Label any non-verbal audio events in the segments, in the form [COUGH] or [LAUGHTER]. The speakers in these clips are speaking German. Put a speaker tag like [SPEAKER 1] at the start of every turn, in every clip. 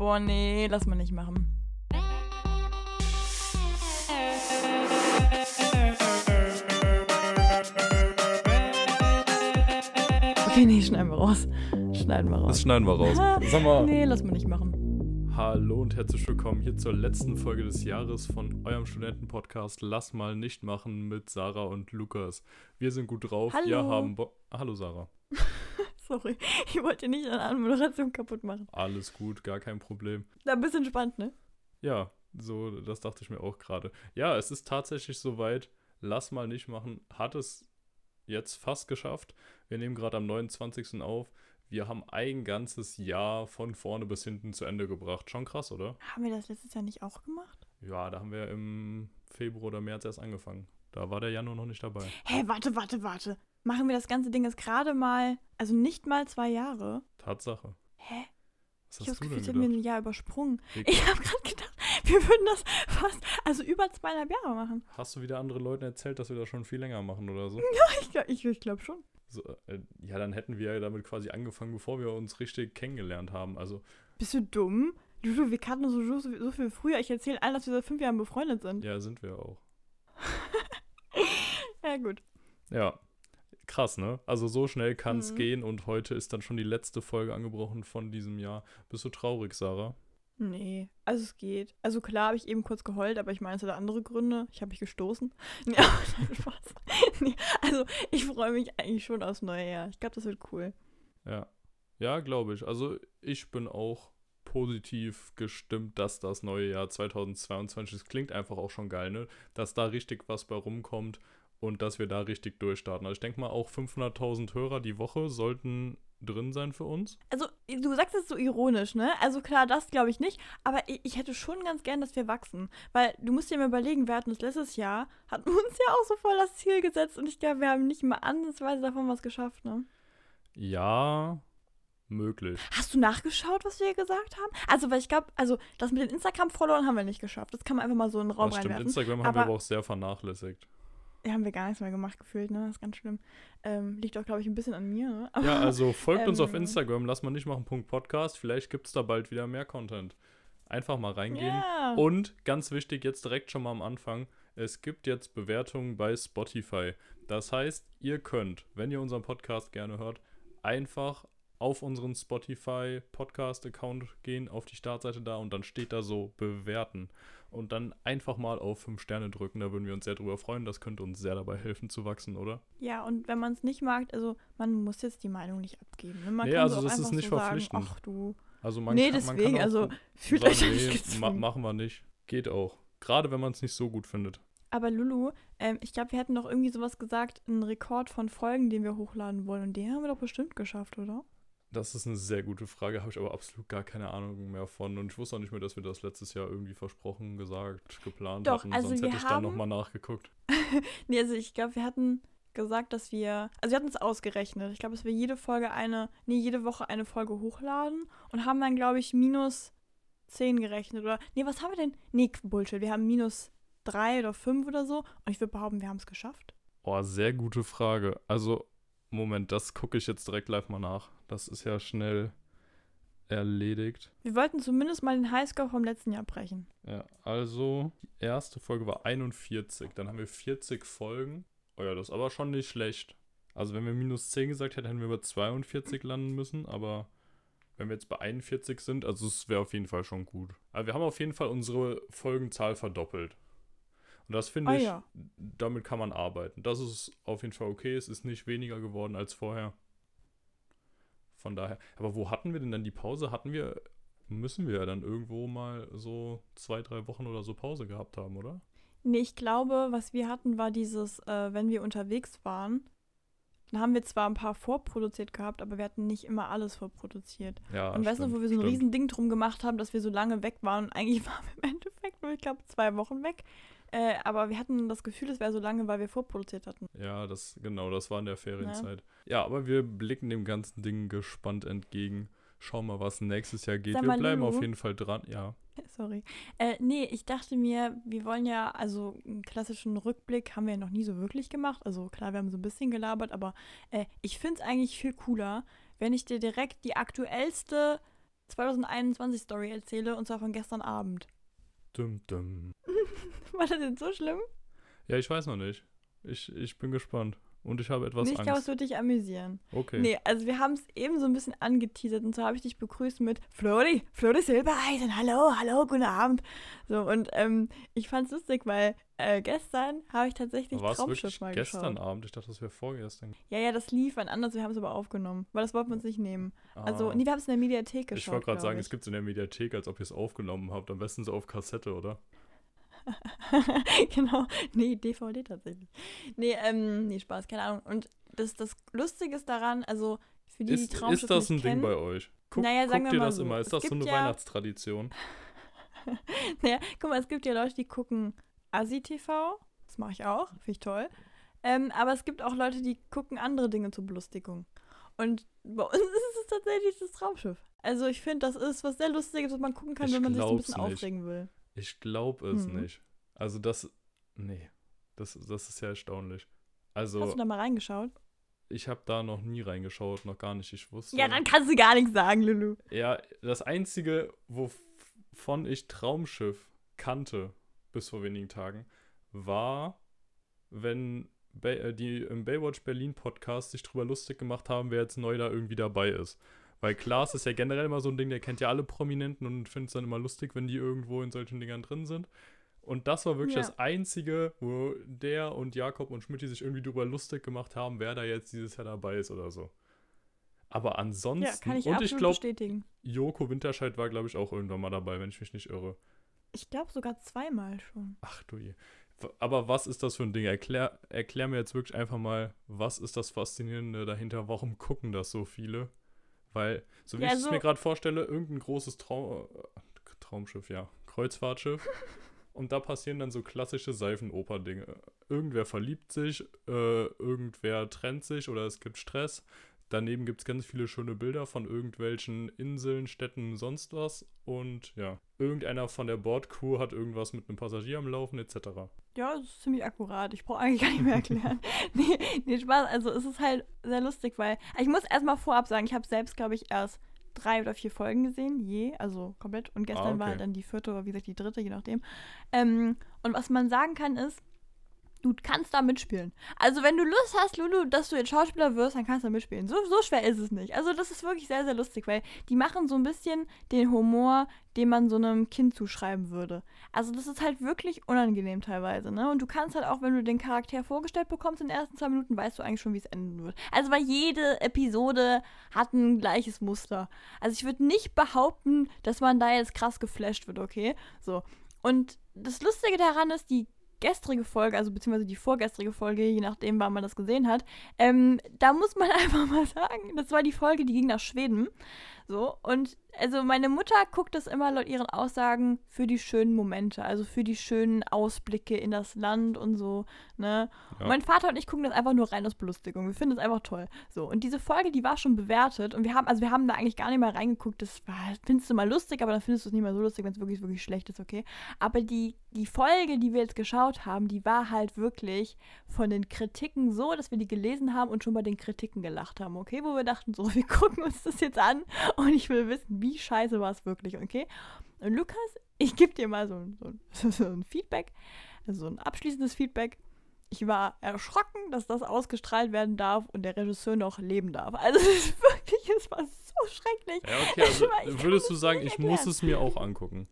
[SPEAKER 1] Boah, nee, lass mal nicht machen. Okay, nee, schneiden wir raus. Schneiden wir raus.
[SPEAKER 2] Das schneiden wir raus. Sag mal.
[SPEAKER 1] Nee, lass mal nicht machen.
[SPEAKER 2] Hallo und herzlich willkommen hier zur letzten Folge des Jahres von eurem Studentenpodcast Lass mal nicht machen mit Sarah und Lukas. Wir sind gut drauf.
[SPEAKER 1] Hallo.
[SPEAKER 2] Wir haben Bo Hallo Sarah. [LAUGHS]
[SPEAKER 1] Sorry, [LAUGHS] ich wollte nicht deine Anmoderation kaputt machen.
[SPEAKER 2] Alles gut, gar kein Problem.
[SPEAKER 1] Da ein bisschen spannend, ne?
[SPEAKER 2] Ja, so, das dachte ich mir auch gerade. Ja, es ist tatsächlich soweit. Lass mal nicht machen. Hat es jetzt fast geschafft. Wir nehmen gerade am 29. auf. Wir haben ein ganzes Jahr von vorne bis hinten zu Ende gebracht. Schon krass, oder?
[SPEAKER 1] Haben wir das letztes Jahr nicht auch gemacht?
[SPEAKER 2] Ja, da haben wir im Februar oder März erst angefangen. Da war der Januar noch nicht dabei.
[SPEAKER 1] Hä, warte, warte, warte. Machen wir das ganze Ding jetzt gerade mal, also nicht mal zwei Jahre?
[SPEAKER 2] Tatsache.
[SPEAKER 1] Hä?
[SPEAKER 2] Was
[SPEAKER 1] Ich habe das Gefühl, ich habe mir ein Jahr übersprungen.
[SPEAKER 2] Wie-
[SPEAKER 1] Ich habe gerade gedacht, wir würden das fast, also über zweieinhalb Jahre machen.
[SPEAKER 2] Hast du wieder anderen Leuten erzählt, dass wir das schon viel länger machen oder so? [LAUGHS]
[SPEAKER 1] Ich glaube ich, ich glaub schon.
[SPEAKER 2] so äh, ja, dann hätten wir ja damit quasi angefangen, bevor wir uns richtig kennengelernt haben. Also,
[SPEAKER 1] Bist du dumm? Du, wir kannten so, so, so viel früher. Ich erzähle allen, dass wir seit fünf Jahren befreundet sind.
[SPEAKER 2] ja, sind wir auch. [LAUGHS]
[SPEAKER 1] Ja, gut.
[SPEAKER 2] Ja, krass, ne? Also so schnell kann es
[SPEAKER 1] Mhm.
[SPEAKER 2] gehen und heute ist dann schon die letzte Folge angebrochen von diesem Jahr. Bist du traurig, Sarah?
[SPEAKER 1] Nee, also es geht. Also klar habe ich eben kurz geheult, aber ich meine, es hatte andere Gründe. Ich habe mich gestoßen. [LAUGHS] Ja, Spaß. [LAUGHS] Nee, also ich freue mich eigentlich schon aufs neue Jahr. Ich glaube, das wird cool.
[SPEAKER 2] Ja. Ja, glaube ich. Also ich bin auch positiv gestimmt, dass das neue Jahr 2022, das klingt einfach auch schon geil, ne? Dass da richtig was bei rumkommt und dass wir da richtig durchstarten. Also ich denke mal, auch 500.000 Hörer die Woche sollten drin sein für uns.
[SPEAKER 1] Also, du sagst es so ironisch, ne? Also klar, das glaube ich nicht, aber ich, ich hätte schon ganz gern, dass wir wachsen. Weil du musst dir mal überlegen, wir hatten das letztes Jahr, hatten [LAUGHS] uns ja auch so voll das Ziel gesetzt und ich glaube, wir haben nicht mal ansatzweise davon was geschafft, ne?
[SPEAKER 2] Ja, möglich.
[SPEAKER 1] Hast du nachgeschaut, was wir gesagt haben? Also, weil ich glaube, also das mit den Instagram-Followern haben wir nicht geschafft. Das kann man einfach mal so in den Raum
[SPEAKER 2] Das stimmt,
[SPEAKER 1] reinwerfen.
[SPEAKER 2] Instagram haben wir
[SPEAKER 1] aber
[SPEAKER 2] auch sehr vernachlässigt.
[SPEAKER 1] Ja, haben wir gar nichts mehr gemacht gefühlt, ne? Das ist ganz schlimm. Ähm, liegt auch, glaube ich, ein bisschen an mir, ne? Aber-
[SPEAKER 2] Ja, also folgt uns auf
[SPEAKER 1] ähm,
[SPEAKER 2] Instagram, lass mal nicht machen, Punkt Podcast. Vielleicht gibt es da bald wieder mehr Content. Einfach mal reingehen.
[SPEAKER 1] Ja.
[SPEAKER 2] Und ganz wichtig, jetzt direkt schon mal am Anfang, es gibt jetzt Bewertungen bei Spotify. Das heißt, ihr könnt, wenn ihr unseren Podcast gerne hört, einfach auf unseren Spotify Podcast Account gehen, auf die Startseite da und dann steht da so bewerten. Und dann einfach mal auf 5 Sterne drücken, da würden wir uns sehr drüber freuen. Das könnte uns sehr dabei helfen zu wachsen, oder?
[SPEAKER 1] Ja, und wenn man es nicht mag, also man muss jetzt die Meinung nicht abgeben. Ne? Man
[SPEAKER 2] Nee, also das ist nicht
[SPEAKER 1] so
[SPEAKER 2] verpflichtend.
[SPEAKER 1] Sagen, ach du.
[SPEAKER 2] Also man
[SPEAKER 1] nee,
[SPEAKER 2] kann, man
[SPEAKER 1] deswegen,
[SPEAKER 2] auch
[SPEAKER 1] also fühlt euch da nicht
[SPEAKER 2] nee, ma machen wir nicht. Geht auch. Gerade wenn man es nicht so gut findet.
[SPEAKER 1] Aber Lulu, ähm, ich glaube, wir hätten doch irgendwie sowas gesagt, einen Rekord von Folgen, den wir hochladen wollen. Und den haben wir doch bestimmt geschafft, oder?
[SPEAKER 2] Das ist eine sehr gute Frage, habe ich aber absolut gar keine Ahnung mehr von. Und ich wusste auch nicht mehr, dass wir das letztes Jahr irgendwie versprochen, gesagt, geplant
[SPEAKER 1] Doch,
[SPEAKER 2] hatten.
[SPEAKER 1] also
[SPEAKER 2] Sonst
[SPEAKER 1] wir
[SPEAKER 2] hätte ich dann
[SPEAKER 1] haben-
[SPEAKER 2] nochmal nachgeguckt. [LAUGHS]
[SPEAKER 1] Nee, also ich glaube, wir hatten gesagt, dass wir, also wir hatten es ausgerechnet. Ich glaube, dass wir jede Folge eine, nee, jede Woche eine Folge hochladen und haben dann, glaube ich, minus 10 gerechnet. Oder, nee, was haben wir denn? Nee, Bullshit, wir haben minus 3 oder 5 oder so. Und ich würde behaupten, wir haben es geschafft.
[SPEAKER 2] Oh, sehr gute Frage. Also, Moment, das gucke ich jetzt direkt live mal nach. Das ist ja schnell erledigt.
[SPEAKER 1] Wir wollten zumindest mal den Highscore vom letzten Jahr brechen.
[SPEAKER 2] Ja, also, die erste Folge war 41. Dann haben wir 40 Folgen. Oh ja, das ist aber schon nicht schlecht. Also, wenn wir minus 10 gesagt hätten, hätten wir bei 42 landen müssen. Aber wenn wir jetzt bei 41 sind, also es wäre auf jeden Fall schon gut. Aber wir haben auf jeden Fall unsere Folgenzahl verdoppelt. Und das finde
[SPEAKER 1] Ah
[SPEAKER 2] ich,
[SPEAKER 1] ja.
[SPEAKER 2] damit kann man arbeiten. Das ist auf jeden Fall okay. Es ist nicht weniger geworden als vorher. Von daher. Aber wo hatten wir denn dann die Pause? Hatten wir, müssen wir ja dann irgendwo mal so zwei, drei Wochen oder so Pause gehabt haben, oder?
[SPEAKER 1] Nee, ich glaube, was wir hatten, war dieses, äh, wenn wir unterwegs waren, dann haben wir zwar ein paar vorproduziert gehabt, aber wir hatten nicht immer alles vorproduziert.
[SPEAKER 2] Ja.
[SPEAKER 1] und weißt du,
[SPEAKER 2] stimmt,
[SPEAKER 1] wo wir so ein
[SPEAKER 2] stimmt.
[SPEAKER 1] riesen Ding drum gemacht haben, dass wir so lange weg waren und eigentlich [LAUGHS] waren wir im Endeffekt nur, ich glaube, zwei Wochen weg. Äh, aber wir hatten das Gefühl, es wäre so lange, weil wir vorproduziert hatten.
[SPEAKER 2] Ja, das, genau, das war in der Ferienzeit. Ja, aber wir blicken dem ganzen Ding gespannt entgegen. Schauen mal, was nächstes Jahr geht.
[SPEAKER 1] Sag
[SPEAKER 2] wir
[SPEAKER 1] mal,
[SPEAKER 2] bleiben
[SPEAKER 1] Lulu.
[SPEAKER 2] auf jeden Fall dran. Ja. [LAUGHS]
[SPEAKER 1] Sorry. Äh, nee, ich dachte mir, wir wollen ja, also einen klassischen Rückblick haben wir ja noch nie so wirklich gemacht. Also klar, wir haben so ein bisschen gelabert, aber äh, ich finde es eigentlich viel cooler, wenn ich dir direkt die aktuellste 2021 Story erzähle und zwar von gestern Abend.
[SPEAKER 2] Dum, dum. [LAUGHS]
[SPEAKER 1] War das jetzt so schlimm?
[SPEAKER 2] Ja, ich weiß noch nicht. Ich, ich bin gespannt. Und ich habe etwas
[SPEAKER 1] nee, ich glaube, es
[SPEAKER 2] Angst.
[SPEAKER 1] wird dich amüsieren.
[SPEAKER 2] Okay.
[SPEAKER 1] Nee, also wir haben es eben so ein bisschen angeteasert und so habe ich dich begrüßt mit Flori, Flori Silbereisen, hallo, hallo, guten Abend. So, und ähm, ich fand es lustig, weil äh, gestern habe ich tatsächlich
[SPEAKER 2] War es
[SPEAKER 1] Traumschiff mal
[SPEAKER 2] gestern
[SPEAKER 1] geschaut.
[SPEAKER 2] Abend? Ich dachte, das wäre vorgestern.
[SPEAKER 1] Ja, ja, das lief wann anders, wir haben es aber aufgenommen, weil das wollten wir uns nicht nehmen. Also,
[SPEAKER 2] Ah.
[SPEAKER 1] nee, wir haben es in der Mediathek geschaut.
[SPEAKER 2] ich wollte gerade sagen,
[SPEAKER 1] ich.
[SPEAKER 2] es gibt es in der Mediathek, als ob ihr es aufgenommen habt. Am besten so auf Kassette, oder? [LAUGHS]
[SPEAKER 1] genau. Nee, DVD tatsächlich. Nee, ähm, nee, Spaß, keine Ahnung. Und das, das Lustige ist daran, also für die, die
[SPEAKER 2] Ist,
[SPEAKER 1] Traumschiff
[SPEAKER 2] ist das ein
[SPEAKER 1] nicht
[SPEAKER 2] Ding
[SPEAKER 1] kennen,
[SPEAKER 2] bei euch? Guck,
[SPEAKER 1] Naja, sagen
[SPEAKER 2] guckt
[SPEAKER 1] wir
[SPEAKER 2] ihr
[SPEAKER 1] mal
[SPEAKER 2] das
[SPEAKER 1] so,
[SPEAKER 2] immer?
[SPEAKER 1] es
[SPEAKER 2] Ist das so eine
[SPEAKER 1] ja-
[SPEAKER 2] Weihnachtstradition? [LAUGHS]
[SPEAKER 1] Naja, guck mal, es gibt ja Leute, die gucken Asi-TV. Das mache ich auch, finde ich toll. Ähm, aber es gibt auch Leute, die gucken andere Dinge zur Belustigung. Und bei uns [LAUGHS] ist es tatsächlich das Traumschiff. Also ich finde, das ist was sehr Lustiges, was man gucken kann,
[SPEAKER 2] Ich
[SPEAKER 1] wenn man sich so ein bisschen
[SPEAKER 2] nicht.
[SPEAKER 1] aufregen will.
[SPEAKER 2] Ich glaube es
[SPEAKER 1] Mhm.
[SPEAKER 2] nicht. Also das, nee, das, das ist ja erstaunlich.
[SPEAKER 1] Hast
[SPEAKER 2] Also
[SPEAKER 1] du da mal reingeschaut?
[SPEAKER 2] ich habe da noch nie reingeschaut, noch gar nicht. Ich wusste.
[SPEAKER 1] Ja, dann kannst du gar nichts sagen, Lulu.
[SPEAKER 2] Ja, das einzige, wovon ich Traumschiff kannte bis vor wenigen Tagen, war, wenn Bay, äh, die im Baywatch Berlin Podcast sich drüber lustig gemacht haben, wer jetzt neu da irgendwie dabei ist. Weil Klaas ist ja generell immer so ein Ding, der kennt ja alle Prominenten und findet es dann immer lustig, wenn die irgendwo in solchen Dingern drin sind. Und das war wirklich
[SPEAKER 1] Ja.
[SPEAKER 2] das Einzige, wo der und Jakob und Schmidt sich irgendwie drüber lustig gemacht haben, wer da jetzt dieses Jahr dabei ist oder so. Aber ansonsten,
[SPEAKER 1] Ja, kann ich
[SPEAKER 2] und ich glaube. Joko Winterscheid war, glaube ich, auch irgendwann mal dabei, wenn ich mich nicht irre.
[SPEAKER 1] Ich glaube sogar zweimal schon.
[SPEAKER 2] Ach du je. Aber was ist das für ein Ding? Erklär, erklär mir jetzt wirklich einfach mal, was ist das Faszinierende dahinter? Warum gucken das so viele? Weil, so wie
[SPEAKER 1] Ja,
[SPEAKER 2] ich es
[SPEAKER 1] also-
[SPEAKER 2] mir gerade vorstelle, irgendein großes Traum, äh, Traumschiff, ja, Kreuzfahrtschiff. [LAUGHS] und da passieren dann so klassische Seifenoper-Dinge. Irgendwer verliebt sich, äh, irgendwer trennt sich oder es gibt Stress. Daneben gibt es ganz viele schöne Bilder von irgendwelchen Inseln, Städten, sonst was. Und ja, irgendeiner von der Bordcrew hat irgendwas mit einem Passagier am Laufen, etc.
[SPEAKER 1] Ja, das ist ziemlich akkurat. Ich brauche eigentlich gar nicht mehr erklären. [LAUGHS] [LAUGHS] nee, nee, Spaß. Also es ist halt sehr lustig, weil ich muss erstmal vorab sagen, ich habe selbst, glaube ich, erst drei oder vier Folgen gesehen, je, also komplett. Und gestern war
[SPEAKER 2] okay.
[SPEAKER 1] dann die vierte oder wie gesagt die dritte, je nachdem. Ähm, und was man sagen kann ist, du kannst da mitspielen. Also wenn du Lust hast, Lulu, dass du jetzt Schauspieler wirst, dann kannst du da mitspielen. So, so schwer ist es nicht. Also das ist wirklich sehr, sehr lustig, weil die machen so ein bisschen den Humor, den man so einem Kind zuschreiben würde. Also das ist halt wirklich unangenehm teilweise, ne? Und du kannst halt auch, wenn du den Charakter vorgestellt bekommst in den ersten zwei Minuten, weißt du eigentlich schon, wie es enden wird. Also weil jede Episode hat ein gleiches Muster. Also ich würde nicht behaupten, dass man da jetzt krass geflasht wird, okay? So. Und das Lustige daran ist, die gestrige Folge, also beziehungsweise die vorgestrige Folge, je nachdem, wann man das gesehen hat, ähm, da muss man [LAUGHS] einfach mal sagen, das war die Folge, die ging nach Schweden. So, und also meine Mutter guckt das immer laut ihren Aussagen für die schönen Momente, also für die schönen Ausblicke in das Land und so, ne?
[SPEAKER 2] Ja.
[SPEAKER 1] Und mein Vater und ich gucken das einfach nur rein aus Belustigung. Wir finden es einfach toll. So, und diese Folge, die war schon bewertet und wir haben, also wir haben da eigentlich gar nicht mal reingeguckt. Das war, findest du mal lustig, aber dann findest du es nicht mehr so lustig, wenn es wirklich, wirklich schlecht ist, okay? Aber die, die Folge, die wir jetzt geschaut haben, die war halt wirklich von den Kritiken so, dass wir die gelesen haben und schon bei den Kritiken gelacht haben, okay? Wo wir dachten, so, [LAUGHS] wir gucken uns das jetzt an [LAUGHS] und ich will wissen, wie scheiße war es wirklich, okay? Und Lukas, ich gebe dir mal so, ein- so, ein- [LAUGHS] so ein Feedback, also so ein abschließendes Feedback. Ich war erschrocken, dass das ausgestrahlt werden darf und der Regisseur noch leben darf. Also [LAUGHS] es ist wirklich, es war so schrecklich.
[SPEAKER 2] Ja, okay, also würdest du sagen, ich muss es mir auch angucken?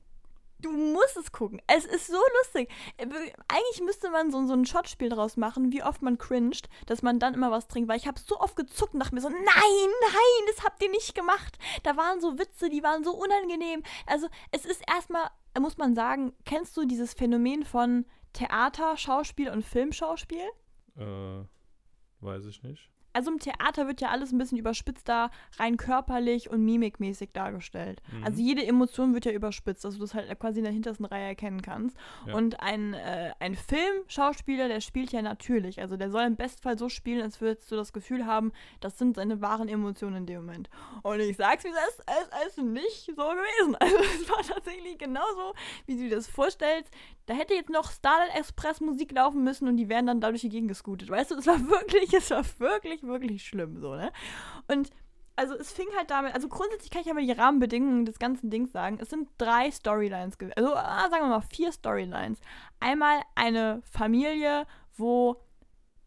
[SPEAKER 1] Du musst es gucken. Es ist so lustig. Äh, Eigentlich müsste man so, so ein Shotspiel draus machen, wie oft man cringed, dass man dann immer was trinkt. Weil ich habe so oft gezuckt dachte mir so, nein, nein, das habt ihr nicht gemacht. Da waren so Witze, die waren so unangenehm. Also es ist erstmal, muss man sagen, kennst du dieses Phänomen von Theater, Schauspiel und Filmschauspiel?
[SPEAKER 2] Äh, weiß ich nicht.
[SPEAKER 1] Also im Theater wird ja alles ein bisschen überspitzter, rein körperlich und mimikmäßig dargestellt.
[SPEAKER 2] Mhm.
[SPEAKER 1] Also jede Emotion wird ja überspitzt, dass du das halt quasi in der hintersten Reihe erkennen kannst.
[SPEAKER 2] Ja.
[SPEAKER 1] Und ein, äh, ein Filmschauspieler, der spielt ja natürlich. Also der soll im Bestfall so spielen, als würdest du das Gefühl haben, das sind seine wahren Emotionen in dem Moment. Und ich sag's wie es ist, es ist nicht so gewesen. [LAUGHS] Also es war tatsächlich genauso, wie du dir das vorstellst. Da hätte jetzt noch Starlight Express Musik laufen müssen und die wären dann dadurch die Gegend gescootet. Weißt du, es war wirklich, es war wirklich, wirklich schlimm so, ne? Und also es fing halt damit, also grundsätzlich kann ich aber die Rahmenbedingungen des ganzen Dings sagen. Es sind drei Storylines, also ah, sagen wir mal vier Storylines. Einmal eine Familie, wo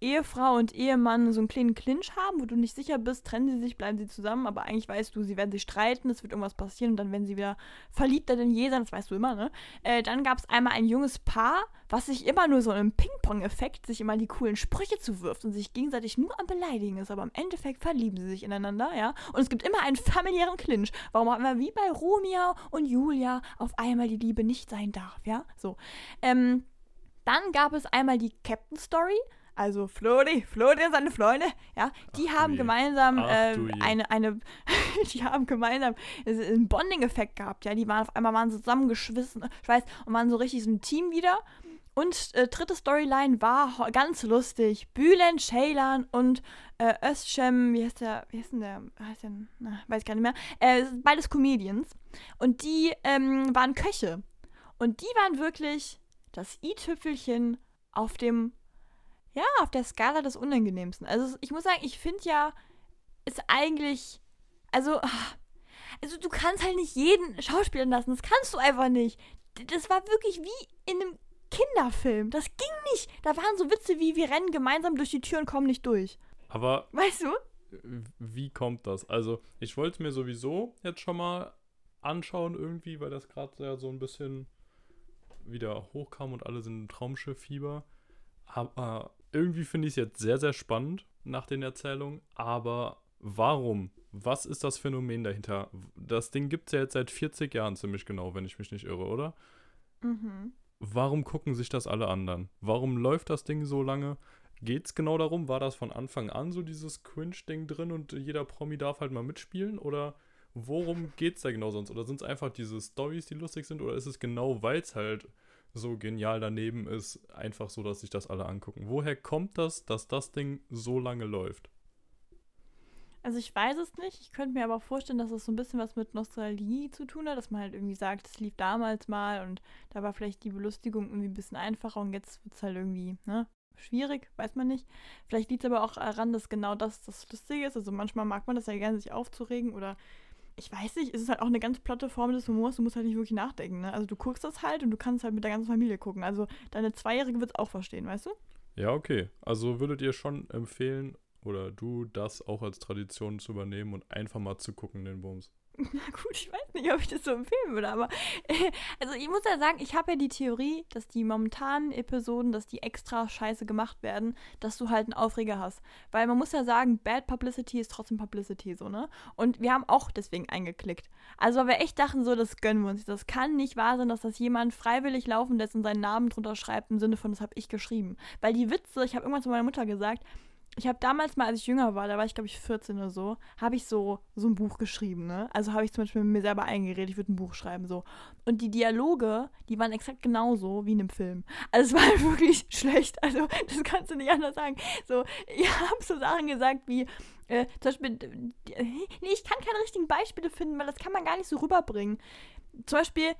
[SPEAKER 1] Ehefrau und Ehemann so einen kleinen Clinch haben, wo du nicht sicher bist, trennen sie sich, bleiben sie zusammen, aber eigentlich weißt du, sie werden sich streiten, es wird irgendwas passieren und dann werden sie wieder verliebter denn je sein, das weißt du immer, ne? Äh, dann gab es einmal ein junges Paar, was sich immer nur so im Ping-Pong-Effekt sich immer die coolen Sprüche zuwirft und sich gegenseitig nur am Beleidigen ist, aber im Endeffekt verlieben sie sich ineinander, ja? Und es gibt immer einen familiären Clinch. Warum auch immer wie bei Romeo und Julia auf einmal die Liebe nicht sein darf, ja? So. Ähm, dann gab es einmal die Captain Story, also Flori, Flori und seine Freunde, ja, die Ach, haben gemeinsam äh, eine, eine, [LAUGHS] die haben gemeinsam einen Bonding-Effekt gehabt, ja, die waren auf einmal waren zusammengeschwissen, schweiß, und waren so richtig so ein Team wieder. Und äh, dritte Storyline war ganz lustig. Bülen, Ceylan und äh, Özcem, wie heißt der, wie heißt denn der, heißt der, na, weiß gar nicht mehr, äh, beides Comedians. Und die ähm, waren Köche. Und die waren wirklich das i-Tüpfelchen auf dem ja, auf der Skala des Unangenehmsten. Also ich muss sagen, ich finde ja, ist eigentlich, also, also du kannst halt nicht jeden Schauspieler lassen. Das kannst du einfach nicht. Das war wirklich wie in einem Kinderfilm. Das ging nicht. Da waren so Witze wie, wir rennen gemeinsam durch die Tür und kommen nicht durch.
[SPEAKER 2] Aber.
[SPEAKER 1] Weißt du?
[SPEAKER 2] Wie kommt das? Also, ich wollte mir sowieso jetzt schon mal anschauen, irgendwie, weil das gerade ja so ein bisschen wieder hochkam und alle sind im Traumschiff-Fieber. Aber irgendwie finde ich es jetzt sehr, sehr spannend nach den Erzählungen. Aber warum? Was ist das Phänomen dahinter? Das Ding gibt es ja jetzt seit 40 Jahren ziemlich genau, wenn ich mich nicht irre, oder? Mhm. Warum gucken sich das alle anderen? Warum läuft das Ding so lange? Geht es genau darum? War das von Anfang an so dieses Cringe-Ding drin und jeder Promi darf halt mal mitspielen? Oder worum geht es da genau sonst? Oder sind es einfach diese Stories, die lustig sind? Oder ist es genau, weil es halt so genial daneben ist, einfach so, dass sich das alle angucken. Woher kommt das, dass das Ding so lange läuft?
[SPEAKER 1] Also ich weiß es nicht. Ich könnte mir aber auch vorstellen, dass es so ein bisschen was mit Nostalgie zu tun hat, dass man halt irgendwie sagt, es lief damals mal und da war vielleicht die Belustigung irgendwie ein bisschen einfacher und jetzt wird es halt irgendwie, ne? Schwierig, weiß man nicht. Vielleicht liegt es aber auch daran, dass genau das das Lustige ist. Also manchmal mag man das ja gerne, sich aufzuregen oder ich weiß nicht, es ist halt auch eine ganz platte Form des Humors, du musst halt nicht wirklich nachdenken, ne? Also du guckst das halt und du kannst halt mit der ganzen Familie gucken. Also deine Zweijährige wird es auch verstehen, weißt du?
[SPEAKER 2] Ja, okay. Also würdet ihr schon empfehlen, oder du, das auch als Tradition zu übernehmen und einfach mal zu gucken, den Bums? [LAUGHS]
[SPEAKER 1] Na gut, ich weiß nicht, ob ich das so empfehlen würde, aber äh, also ich muss ja sagen, ich habe ja die Theorie, dass die momentanen Episoden, dass die extra scheiße gemacht werden, dass du halt einen Aufreger hast. Weil man muss ja sagen, Bad Publicity ist trotzdem Publicity, so, ne? Und wir haben auch deswegen eingeklickt. Also weil wir echt dachten so, das gönnen wir uns. Das kann nicht wahr sein, dass das jemand freiwillig laufen lässt und seinen Namen drunter schreibt, im Sinne von, das habe ich geschrieben. Weil die Witze, ich habe irgendwann zu meiner Mutter gesagt, ich habe damals mal, als ich jünger war, da war ich glaube ich 14 oder so, habe ich so, so ein Buch geschrieben, ne? Also habe ich zum Beispiel mit mir selber eingeredet, ich würde ein Buch schreiben, so. Und die Dialoge, die waren exakt genauso wie in einem Film. Also es [LAUGHS] war halt wirklich schlecht, also das kannst du nicht anders sagen. So, ich habe so Sachen gesagt wie, äh, zum Beispiel, nee, ich kann keine richtigen Beispiele finden, weil das kann man gar nicht so rüberbringen. Zum Beispiel,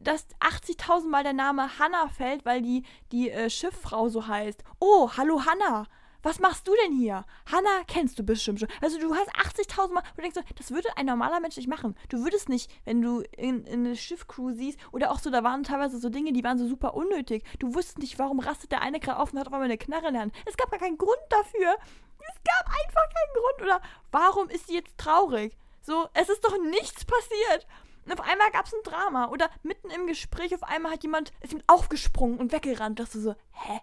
[SPEAKER 1] dass 80.000 Mal der Name Hannah fällt, weil die, die äh, Schifffrau so heißt. Oh, hallo Hannah was machst du denn hier? Hanna kennst du bestimmt schon. Also du hast 80.000 Mal, du denkst so, das würde ein normaler Mensch nicht machen. Du würdest nicht, wenn du in, in eine Schiffcrew siehst, oder auch so, da waren teilweise so Dinge, die waren so super unnötig. Du wusstest nicht, warum rastet der eine gerade auf und hat auf einmal eine Knarre in der Hand. Es gab gar keinen Grund dafür. Es gab einfach keinen Grund. Oder warum ist sie jetzt traurig? So, es ist doch nichts passiert. Und auf einmal gab es ein Drama. Oder mitten im Gespräch, auf einmal hat jemand, ist ihm aufgesprungen und weggerannt. Dass du so, hä?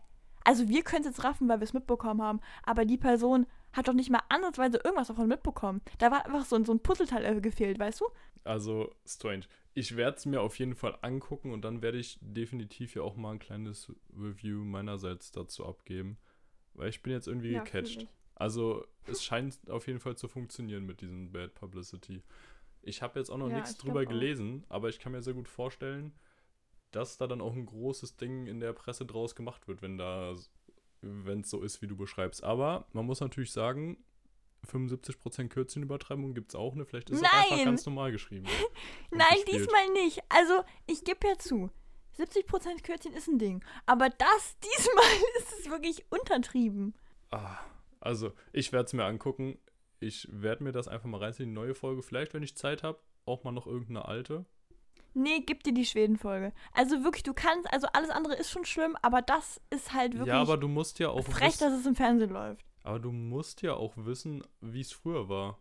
[SPEAKER 1] Also wir können es jetzt raffen, weil wir es mitbekommen haben, aber die Person hat doch nicht mal ansatzweise irgendwas davon mitbekommen. Da war einfach so ein, so ein Puzzleteil äh, gefehlt, weißt du?
[SPEAKER 2] Also, strange. Ich werde es mir auf jeden Fall angucken und dann werde ich definitiv ja auch mal ein kleines Review meinerseits dazu abgeben. Weil ich bin jetzt irgendwie ja, gecatcht. Also, es scheint auf jeden Fall zu funktionieren mit diesem Bad Publicity. Ich habe jetzt auch noch ja, nichts drüber gelesen, aber ich kann mir sehr gut vorstellen, dass da dann auch ein großes Ding in der Presse draus gemacht wird, wenn da, wenn es so ist, wie du beschreibst. Aber man muss natürlich sagen, 75% Kürzelübertreibung gibt es auch eine. Vielleicht ist es einfach ganz normal geschrieben. [LAUGHS]
[SPEAKER 1] Nein, gespielt. diesmal nicht. Also, ich gebe ja zu. 70% Kürzchen ist ein Ding. Aber das [LAUGHS] diesmal ist es wirklich untertrieben.
[SPEAKER 2] Ah, also, ich werde es mir angucken. ich werde mir das einfach mal reinziehen, die neue Folge. Vielleicht, wenn ich Zeit habe, auch mal noch irgendeine alte.
[SPEAKER 1] Nee, gib dir die Schweden-Folge. Also wirklich, du kannst, also alles andere ist schon schlimm, aber das ist halt wirklich
[SPEAKER 2] ja, aber du musst ja auch
[SPEAKER 1] frech,
[SPEAKER 2] wissen,
[SPEAKER 1] dass es im Fernsehen läuft.
[SPEAKER 2] aber du musst ja auch wissen, wie es früher war.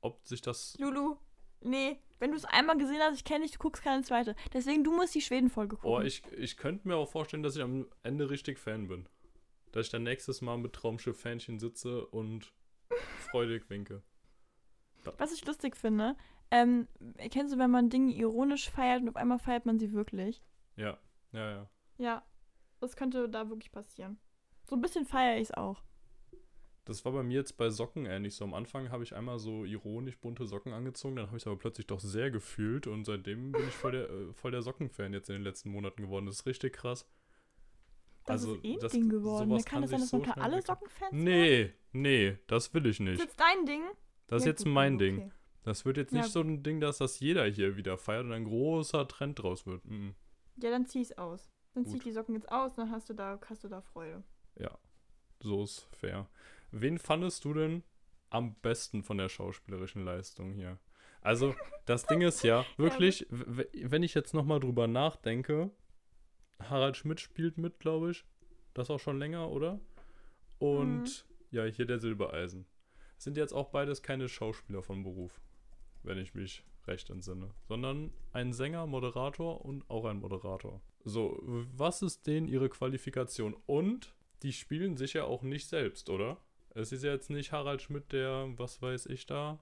[SPEAKER 2] Ob sich das
[SPEAKER 1] Lulu, nee, wenn du es einmal gesehen hast, ich kenne dich, du guckst keine zweite. Deswegen, du musst die Schweden-Folge gucken.
[SPEAKER 2] Oh, ich, ich könnte mir auch vorstellen, dass ich am Ende richtig Fan bin. Dass ich dann nächstes Mal mit Traumschiff-Fähnchen sitze und [LAUGHS] freudig winke.
[SPEAKER 1] Was ich lustig finde, ähm, kennst du, wenn man Dinge ironisch feiert und auf einmal feiert man sie wirklich?
[SPEAKER 2] Ja, ja, ja.
[SPEAKER 1] Ja, das könnte da wirklich passieren. So ein bisschen feiere ich es auch.
[SPEAKER 2] Das war bei mir jetzt bei Socken ähnlich so. Am Anfang habe ich einmal so ironisch bunte Socken angezogen, dann habe ich es aber plötzlich doch sehr gefühlt und seitdem bin ich voll der, äh, voll der Sockenfan jetzt in den letzten Monaten geworden. Das ist richtig krass.
[SPEAKER 1] Das
[SPEAKER 2] Also,
[SPEAKER 1] ist eh ein
[SPEAKER 2] das-
[SPEAKER 1] Ding geworden.
[SPEAKER 2] sowas
[SPEAKER 1] Kann
[SPEAKER 2] kann
[SPEAKER 1] das sein, dass
[SPEAKER 2] so
[SPEAKER 1] unter
[SPEAKER 2] schnell
[SPEAKER 1] alle. Sockenfans?
[SPEAKER 2] Nee, nee, das will ich
[SPEAKER 1] Ist
[SPEAKER 2] nicht.
[SPEAKER 1] jetzt dein Ding?
[SPEAKER 2] Das ist
[SPEAKER 1] Ja,
[SPEAKER 2] jetzt
[SPEAKER 1] gut,
[SPEAKER 2] mein
[SPEAKER 1] okay.
[SPEAKER 2] Ding. Das wird jetzt
[SPEAKER 1] Ja,
[SPEAKER 2] nicht so ein Ding, dass das jeder hier wieder feiert und ein großer Trend draus wird. Mhm.
[SPEAKER 1] Ja, dann zieh's aus. Dann zieh
[SPEAKER 2] Gut.
[SPEAKER 1] ich die Socken jetzt aus, dann hast du da, hast du da Freude.
[SPEAKER 2] Ja, so ist fair. Wen fandest du denn am besten von der schauspielerischen Leistung hier? Also, das Ding ist ja, [LAUGHS] wirklich, wenn ich jetzt nochmal drüber nachdenke, Harald Schmidt spielt mit, glaube ich. Das auch schon länger, oder? Und ja, hier der Silbereisen. Sind jetzt auch beides keine Schauspieler von Beruf, wenn ich mich recht entsinne, sondern ein Sänger, Moderator und auch ein Moderator. So, was ist denen ihre Qualifikation? Und die spielen sich ja auch nicht selbst, oder? Es ist ja jetzt nicht Harald Schmidt, der, was weiß ich da,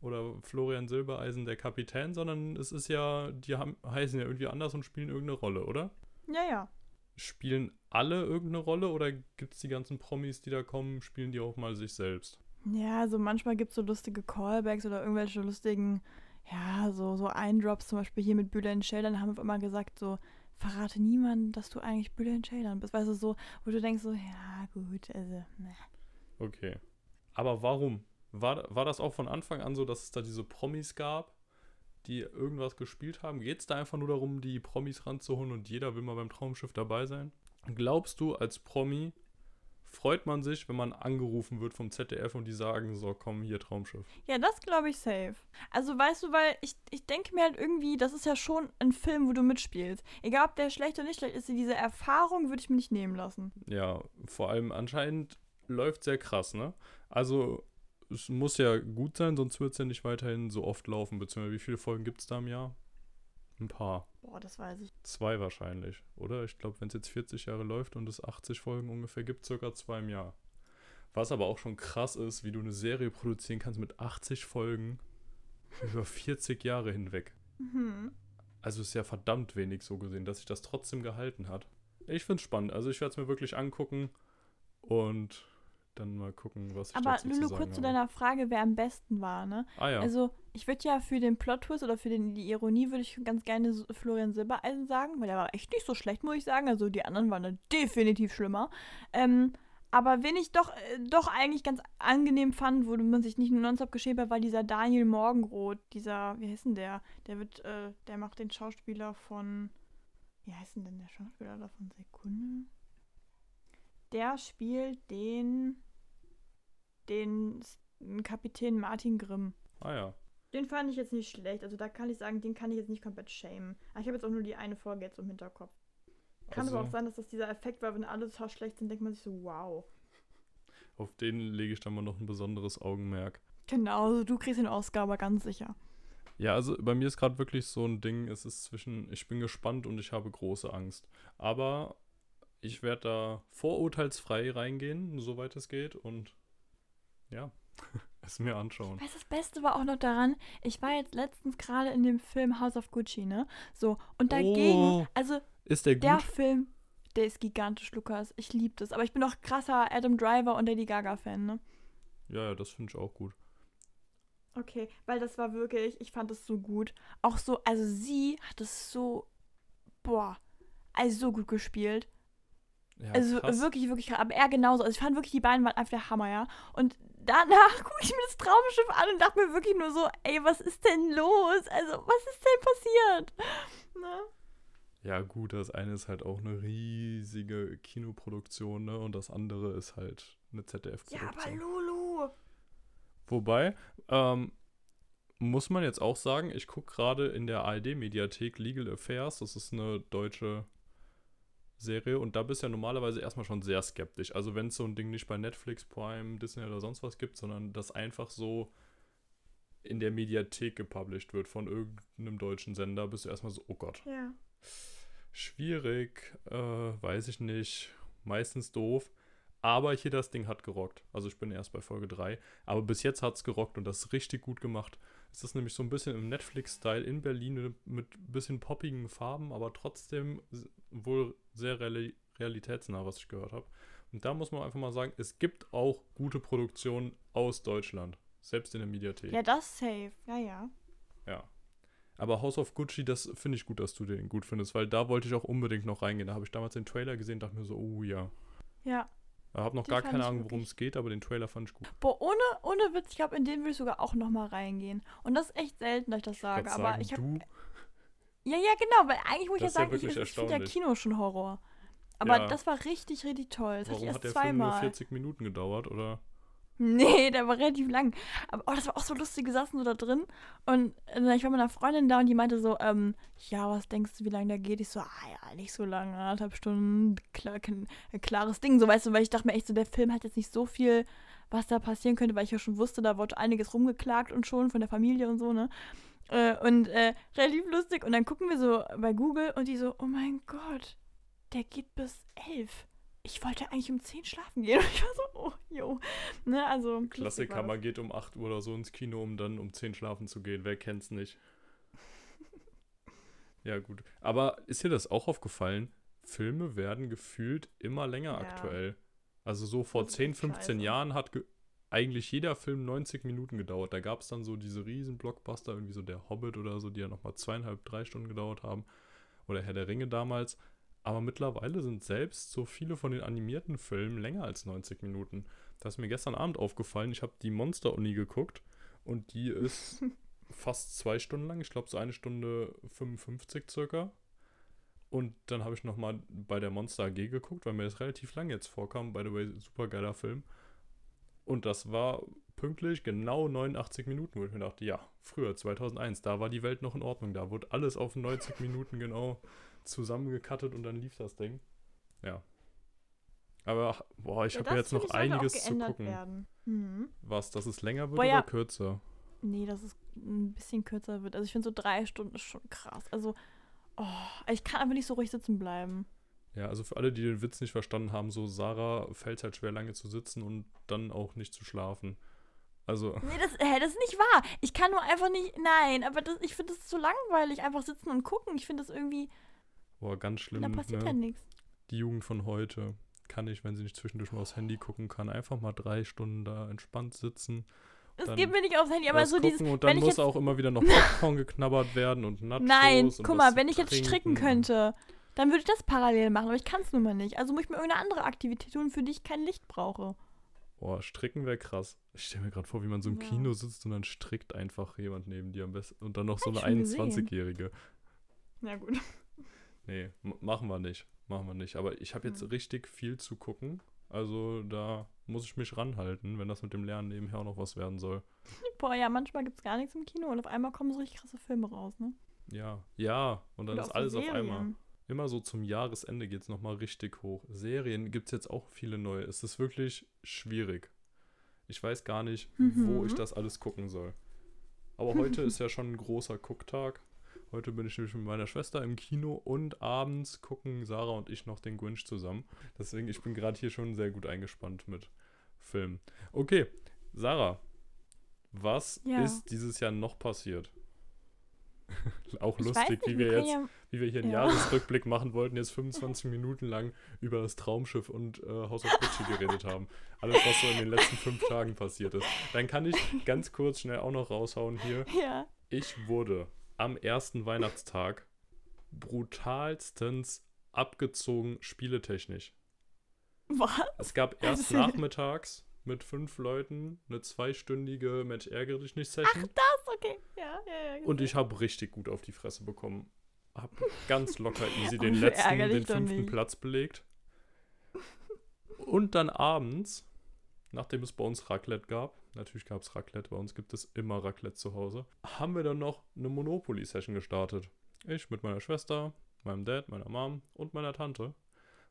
[SPEAKER 2] oder Florian Silbereisen, der Kapitän, sondern es ist ja, die haben, heißen ja irgendwie anders und spielen irgendeine Rolle, oder?
[SPEAKER 1] Ja, ja.
[SPEAKER 2] Spielen alle irgendeine Rolle oder gibt es die ganzen Promis, die da kommen, spielen die auch mal sich selbst?
[SPEAKER 1] Ja, so manchmal gibt es so lustige Callbacks oder irgendwelche lustigen, ja, so, so Eindrops, zum Beispiel hier mit Bülent Sheldon haben wir immer gesagt, so, verrate niemanden, dass du eigentlich Bülent Sheldon bist. Weißt du, so, wo du denkst so, ja, gut, also, ne.
[SPEAKER 2] Okay. Aber warum? War, war das auch von Anfang an so, dass es da diese Promis gab, die irgendwas gespielt haben? Geht es da einfach nur darum, die Promis ranzuholen und jeder will mal beim Traumschiff dabei sein? Glaubst du, als Promi freut man sich, wenn man angerufen wird vom ZDF und die sagen, so, komm, hier Traumschiff?
[SPEAKER 1] Ja, das glaube ich safe. Also weißt du, weil ich, ich denke mir halt irgendwie, das ist ja schon ein Film, wo du mitspielst. Egal ob der schlecht oder nicht schlecht ist, diese Erfahrung würde ich mir nicht nehmen lassen.
[SPEAKER 2] Ja, vor allem anscheinend läuft sehr krass, ne? Also, es muss ja gut sein, sonst wird es ja nicht weiterhin so oft laufen. Beziehungsweise, wie viele Folgen gibt es da im Jahr? Ein paar.
[SPEAKER 1] Boah, das weiß ich.
[SPEAKER 2] Zwei wahrscheinlich, oder? Ich glaube, wenn es jetzt 40 Jahre läuft und es 80 Folgen ungefähr gibt, circa zwei im Jahr. Was aber auch schon krass ist, wie du eine Serie produzieren kannst mit 80 Folgen [LAUGHS] über 40 Jahre hinweg.
[SPEAKER 1] Mhm.
[SPEAKER 2] Also ist ja verdammt wenig so gesehen, dass sich das trotzdem gehalten hat. Ich finde es spannend. Also ich werde es mir wirklich angucken und dann mal gucken, was ich
[SPEAKER 1] Aber
[SPEAKER 2] dazu
[SPEAKER 1] Lulu,
[SPEAKER 2] zu
[SPEAKER 1] kurz zu
[SPEAKER 2] habe.
[SPEAKER 1] deiner Frage, wer am besten war, ne?
[SPEAKER 2] Ah ja,
[SPEAKER 1] Also, ich würde ja für den Plot-Twist oder für den, die Ironie würde ich ganz gerne Florian Silbereisen sagen, weil der war echt nicht so schlecht, muss ich sagen. Also, die anderen waren dann definitiv schlimmer. Ähm, aber wen ich doch, äh, doch eigentlich ganz angenehm fand, wo man sich nicht nur nonstop geschämt hat, war dieser Daniel Morgenroth. Dieser, wie heißt denn der? Der wird, äh, der macht den Schauspieler von, wie heißt denn, denn der Schauspieler da von Sekunde? Der spielt den, den Kapitän Martin Grimm.
[SPEAKER 2] ah ja.
[SPEAKER 1] Den fand ich jetzt nicht schlecht. Also da kann ich sagen, den kann ich jetzt nicht komplett shamen. Aber ich habe jetzt auch nur die eine Folge jetzt im Hinterkopf. Kann aber
[SPEAKER 2] Also-
[SPEAKER 1] auch sein, dass das dieser Effekt war, wenn alle total schlecht sind, denkt man sich so, wow.
[SPEAKER 2] Auf den lege ich dann mal noch ein besonderes Augenmerk.
[SPEAKER 1] Genau, also du kriegst den Oscar, aber ganz sicher.
[SPEAKER 2] Ja, also bei mir ist gerade wirklich so ein Ding, es ist zwischen, ich bin gespannt und ich habe große Angst. Aber ich werde da vorurteilsfrei reingehen, soweit es geht und ja, [LAUGHS] es mir anschauen.
[SPEAKER 1] Weißt du, das Beste war auch noch daran, ich war jetzt letztens gerade in dem Film House of Gucci, ne? So, und dagegen,
[SPEAKER 2] Oh,
[SPEAKER 1] also
[SPEAKER 2] ist der gut?
[SPEAKER 1] der Film, der ist gigantisch, Lukas. Ich liebe das. Aber ich bin auch krasser Adam Driver und Lady Gaga-Fan, ne?
[SPEAKER 2] Ja, ja, das finde ich auch gut.
[SPEAKER 1] Okay, weil das war wirklich, ich fand es so gut. Auch so, also sie hat es so, boah, also so gut gespielt.
[SPEAKER 2] Ja,
[SPEAKER 1] also
[SPEAKER 2] krass.
[SPEAKER 1] wirklich, wirklich. Aber er genauso. Also ich fand wirklich, die beiden waren einfach der Hammer, ja. Und danach [LAUGHS] gucke ich mir das Traumschiff an und dachte mir wirklich nur so, ey, was ist denn los? Also, was ist denn passiert? Ne?
[SPEAKER 2] Ja, gut, das eine ist halt auch eine riesige Kinoproduktion, ne? Und das andere ist halt eine
[SPEAKER 1] Ja, aber
[SPEAKER 2] ZDF-Produktion.
[SPEAKER 1] Lulu.
[SPEAKER 2] Wobei, ähm, muss man jetzt auch sagen, ich gucke gerade in der ARD-Mediathek Legal Affairs, das ist eine deutsche Serie und da bist du ja normalerweise erstmal schon sehr skeptisch. Also wenn es so ein Ding nicht bei Netflix, Prime, Disney oder sonst was gibt, sondern das einfach so in der Mediathek gepublished wird von irgendeinem deutschen Sender, bist du erstmal so, oh Gott.
[SPEAKER 1] Ja.
[SPEAKER 2] Schwierig, äh, weiß ich nicht. Meistens doof. Aber hier das Ding hat gerockt. Also ich bin erst bei Folge 3. Aber bis jetzt hat es gerockt und das ist richtig gut gemacht. Es ist nämlich so ein bisschen im Netflix-Style in Berlin mit ein bisschen poppigen Farben, aber trotzdem wohl sehr reali realitätsnah, was ich gehört habe. Und da muss man einfach mal sagen, es gibt auch gute Produktionen aus Deutschland. Selbst in der Mediathek.
[SPEAKER 1] Ja, das safe. Ja, ja.
[SPEAKER 2] Ja. Aber House of Gucci, das finde ich gut, dass du den gut findest, weil da wollte ich auch unbedingt noch reingehen. Da habe ich damals den Trailer gesehen und dachte mir so, oh ja.
[SPEAKER 1] Ja.
[SPEAKER 2] Ich habe noch
[SPEAKER 1] Den
[SPEAKER 2] gar keine
[SPEAKER 1] ich
[SPEAKER 2] Ahnung, worum es geht, aber den Trailer fand ich gut.
[SPEAKER 1] Boah, ohne, ohne Witz, ich glaube, in den will ich sogar auch nochmal reingehen. Und das ist echt selten, dass ich das sage.
[SPEAKER 2] Grad
[SPEAKER 1] Aber
[SPEAKER 2] sagen,
[SPEAKER 1] ich habe.
[SPEAKER 2] du,
[SPEAKER 1] Ja, ja, genau, weil eigentlich muss ich ja
[SPEAKER 2] Das ist ja
[SPEAKER 1] sagen, ich,
[SPEAKER 2] wirklich
[SPEAKER 1] ich finde ja. Kino schon Horror. Aber
[SPEAKER 2] Ja.
[SPEAKER 1] das war richtig, richtig toll. Das
[SPEAKER 2] warum hat
[SPEAKER 1] ich
[SPEAKER 2] der
[SPEAKER 1] erst
[SPEAKER 2] Film nur
[SPEAKER 1] zweimal.
[SPEAKER 2] 40 Minuten gedauert, oder?
[SPEAKER 1] Nee, der war relativ lang. Aber oh, das war auch so lustig, wir saßen so da drin und äh, ich war mit einer Freundin da und die meinte so, ähm, ja, was denkst du, wie lange der geht? Ich so, ah ja, nicht so lange, anderthalb Stunden, klar, kein, ein klares Ding, so weißt du, weil ich dachte mir echt so, der Film hat jetzt nicht so viel, was da passieren könnte, weil ich ja schon wusste, da wurde einiges rumgeklagt und schon von der Familie und so, ne? Äh, und äh, relativ lustig und dann gucken wir so bei Google und die so, oh mein Gott, der geht bis elf. Ich wollte eigentlich um zehn schlafen gehen. [LAUGHS] Und ich war so, oh, jo. Ne, also,
[SPEAKER 2] Klassiker, man geht um 8 Uhr oder so ins Kino, um dann um 10 schlafen zu gehen. Wer kennt's nicht? [LAUGHS] ja, gut. Aber ist dir das auch aufgefallen? Filme werden gefühlt immer länger
[SPEAKER 1] Ja.
[SPEAKER 2] aktuell. Also so vor
[SPEAKER 1] Das ist
[SPEAKER 2] 10,
[SPEAKER 1] echt
[SPEAKER 2] 15
[SPEAKER 1] scheiße.
[SPEAKER 2] Jahren hat ge eigentlich jeder Film 90 Minuten gedauert. Da gab es dann so diese riesen Blockbuster, irgendwie so der Hobbit oder so, die ja nochmal zweieinhalb, drei Stunden gedauert haben. Oder Herr der Ringe damals. Aber mittlerweile sind selbst so viele von den animierten Filmen länger als 90 Minuten. Das ist mir gestern Abend aufgefallen. Ich habe die Monster-Uni geguckt und die ist [LAUGHS] fast zwei Stunden lang. Ich glaube, so eine Stunde 55 circa. Und dann habe ich nochmal bei der Monster AG geguckt, weil mir das relativ lang jetzt vorkam. By the way, super geiler Film. Und das war pünktlich genau 89 Minuten, wo ich mir dachte, ja, früher, 2001, da war die Welt noch in Ordnung. Da wurde alles auf 90 Minuten genau zusammengekattet und dann lief das Ding. Ja. Aber, boah, ich
[SPEAKER 1] Ja,
[SPEAKER 2] habe
[SPEAKER 1] das
[SPEAKER 2] jetzt noch einiges zu gucken.
[SPEAKER 1] Mhm.
[SPEAKER 2] Was, dass es länger wird
[SPEAKER 1] Boah,
[SPEAKER 2] oder
[SPEAKER 1] ja.
[SPEAKER 2] kürzer?
[SPEAKER 1] Nee, dass es ein bisschen kürzer wird. Also ich finde so drei Stunden ist schon krass. Also, oh, ich kann einfach nicht so ruhig sitzen bleiben.
[SPEAKER 2] Ja, also für alle, die den Witz nicht verstanden haben, so Sarah fällt halt schwer lange zu sitzen und dann auch nicht zu schlafen. Also, [LAUGHS]
[SPEAKER 1] Nee, das, hä, das ist nicht wahr. Ich kann nur einfach nicht. Nein, aber das, ich finde das so langweilig. Einfach sitzen und gucken. Ich finde das irgendwie.
[SPEAKER 2] Boah, ganz schlimm.
[SPEAKER 1] da passiert
[SPEAKER 2] ne?
[SPEAKER 1] ja nichts.
[SPEAKER 2] Die Jugend von heute kann ich, wenn sie nicht zwischendurch mal aufs Handy gucken kann, einfach mal drei Stunden da entspannt sitzen.
[SPEAKER 1] Das geht mir nicht aufs Handy, aber so dieses.
[SPEAKER 2] und dann muss
[SPEAKER 1] jetzt,
[SPEAKER 2] auch immer wieder noch [LAUGHS] Popcorn geknabbert werden und Nachos
[SPEAKER 1] Nein,
[SPEAKER 2] und
[SPEAKER 1] guck mal, wenn ich jetzt stricken
[SPEAKER 2] trinken.
[SPEAKER 1] könnte, dann würde ich das parallel machen, aber ich kann es nun mal nicht. Also muss ich mir irgendeine andere Aktivität tun, für die ich kein Licht brauche.
[SPEAKER 2] Boah, stricken wäre krass. Ich stelle mir gerade vor, wie man so im
[SPEAKER 1] Ja.
[SPEAKER 2] Kino sitzt und dann strickt einfach jemand neben dir am besten. Und dann noch so
[SPEAKER 1] Hab ich
[SPEAKER 2] eine
[SPEAKER 1] schon gesehen.
[SPEAKER 2] 21-Jährige.
[SPEAKER 1] Na gut.
[SPEAKER 2] Nee, machen wir nicht. Machen wir nicht. Aber ich habe jetzt
[SPEAKER 1] Hm.
[SPEAKER 2] richtig viel zu gucken. Also da muss ich mich ranhalten, wenn das mit dem Lernen nebenher auch noch was werden soll. [LAUGHS]
[SPEAKER 1] Boah, ja, manchmal gibt es gar nichts im Kino und auf einmal kommen so richtig krasse Filme raus, ne?
[SPEAKER 2] Ja, ja. Und dann
[SPEAKER 1] Oder
[SPEAKER 2] ist alles auf einmal.
[SPEAKER 1] Serien.
[SPEAKER 2] Immer so zum Jahresende geht es nochmal richtig hoch. Serien gibt es jetzt auch viele neue. Es ist wirklich schwierig. Ich weiß gar nicht, wo
[SPEAKER 1] Mhm.
[SPEAKER 2] ich das alles gucken soll. Aber [LAUGHS] heute ist ja schon ein großer Gucktag. Heute bin ich nämlich mit meiner Schwester im Kino und abends gucken Sarah und ich noch den Grinch zusammen. Deswegen, ich bin gerade hier schon sehr gut eingespannt mit Filmen. Okay, Sarah, was
[SPEAKER 1] Ja.
[SPEAKER 2] ist dieses Jahr noch passiert? [LAUGHS] Auch
[SPEAKER 1] Ich
[SPEAKER 2] lustig,
[SPEAKER 1] nicht,
[SPEAKER 2] wie wir jetzt
[SPEAKER 1] ja,
[SPEAKER 2] wie wir hier einen
[SPEAKER 1] Ja.
[SPEAKER 2] Jahresrückblick machen wollten, jetzt 25 Minuten lang über das Traumschiff und äh, House of Gucci geredet haben. Alles, was so in den letzten fünf Tagen passiert ist. Dann kann ich ganz kurz schnell auch noch raushauen hier. [LAUGHS]
[SPEAKER 1] ja.
[SPEAKER 2] Ich wurde am ersten Weihnachtstag brutalstens abgezogen spieletechnisch.
[SPEAKER 1] Was?
[SPEAKER 2] Es gab erst
[SPEAKER 1] Also-
[SPEAKER 2] nachmittags mit fünf Leuten eine zweistündige Mensch ärgere dich nicht Session.
[SPEAKER 1] Das, okay. Ja, ja, ja.
[SPEAKER 2] Und ich habe richtig gut auf die Fresse bekommen. Hab ganz locker [LAUGHS] easy den letzten, den fünften. Platz belegt. Und dann abends, nachdem es bei uns Raclette gab, Natürlich gab es Raclette, bei uns gibt es immer Raclette zu Hause. Haben wir dann noch eine Monopoly-Session gestartet. Ich mit meiner Schwester, meinem Dad, meiner Mom und meiner Tante.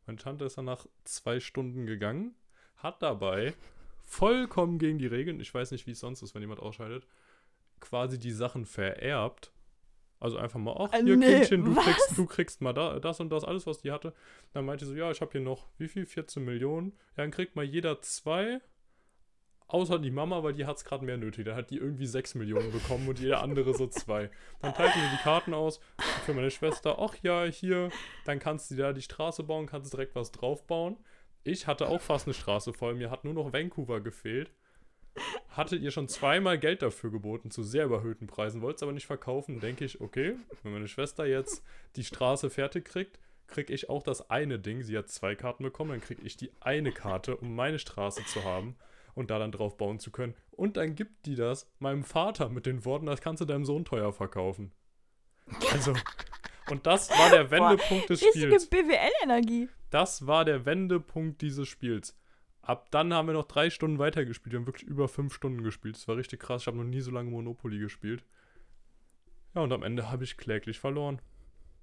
[SPEAKER 2] Meine Tante ist dann nach zwei Stunden gegangen, hat dabei vollkommen gegen die Regeln, ich weiß nicht, wie es sonst ist, wenn jemand ausscheidet, quasi die Sachen vererbt. Also einfach mal, ach,
[SPEAKER 1] Äh,
[SPEAKER 2] hier
[SPEAKER 1] nee,
[SPEAKER 2] Kindchen, du
[SPEAKER 1] was?
[SPEAKER 2] kriegst, du kriegst mal da, das und das, alles, was die hatte. Dann meinte sie so, ja, ich habe hier noch, wie viel, 14 Millionen. Ja, dann kriegt mal jeder zwei, außer die Mama, weil die hat es gerade mehr nötig. Dann hat die irgendwie 6 Millionen bekommen und jeder andere so zwei. Dann teilten wir die Karten aus für meine Schwester. Ach ja, hier, dann kannst du da die Straße bauen, kannst direkt was draufbauen. Ich hatte auch fast eine Straße voll, mir hat nur noch Vancouver gefehlt. Hatte ihr schon zweimal Geld dafür geboten, zu sehr überhöhten Preisen, wollte es aber nicht verkaufen. Denke ich, okay, wenn meine Schwester jetzt die Straße fertig kriegt, kriege ich auch das eine Ding. Sie hat zwei Karten bekommen, dann kriege ich die eine Karte, um meine Straße zu haben und da dann drauf bauen zu können. Und dann gibt die das meinem Vater mit den Worten, das kannst du deinem Sohn teuer verkaufen. Also, und das war der Wendepunkt des
[SPEAKER 1] Richtige
[SPEAKER 2] Spiels.
[SPEAKER 1] BWL-Energie.
[SPEAKER 2] Das war der Wendepunkt dieses Spiels. Ab dann haben wir noch drei Stunden weitergespielt. Wir haben wirklich über fünf Stunden gespielt. Das war richtig krass. Ich habe noch nie so lange Monopoly gespielt. Ja, und am Ende habe ich kläglich verloren.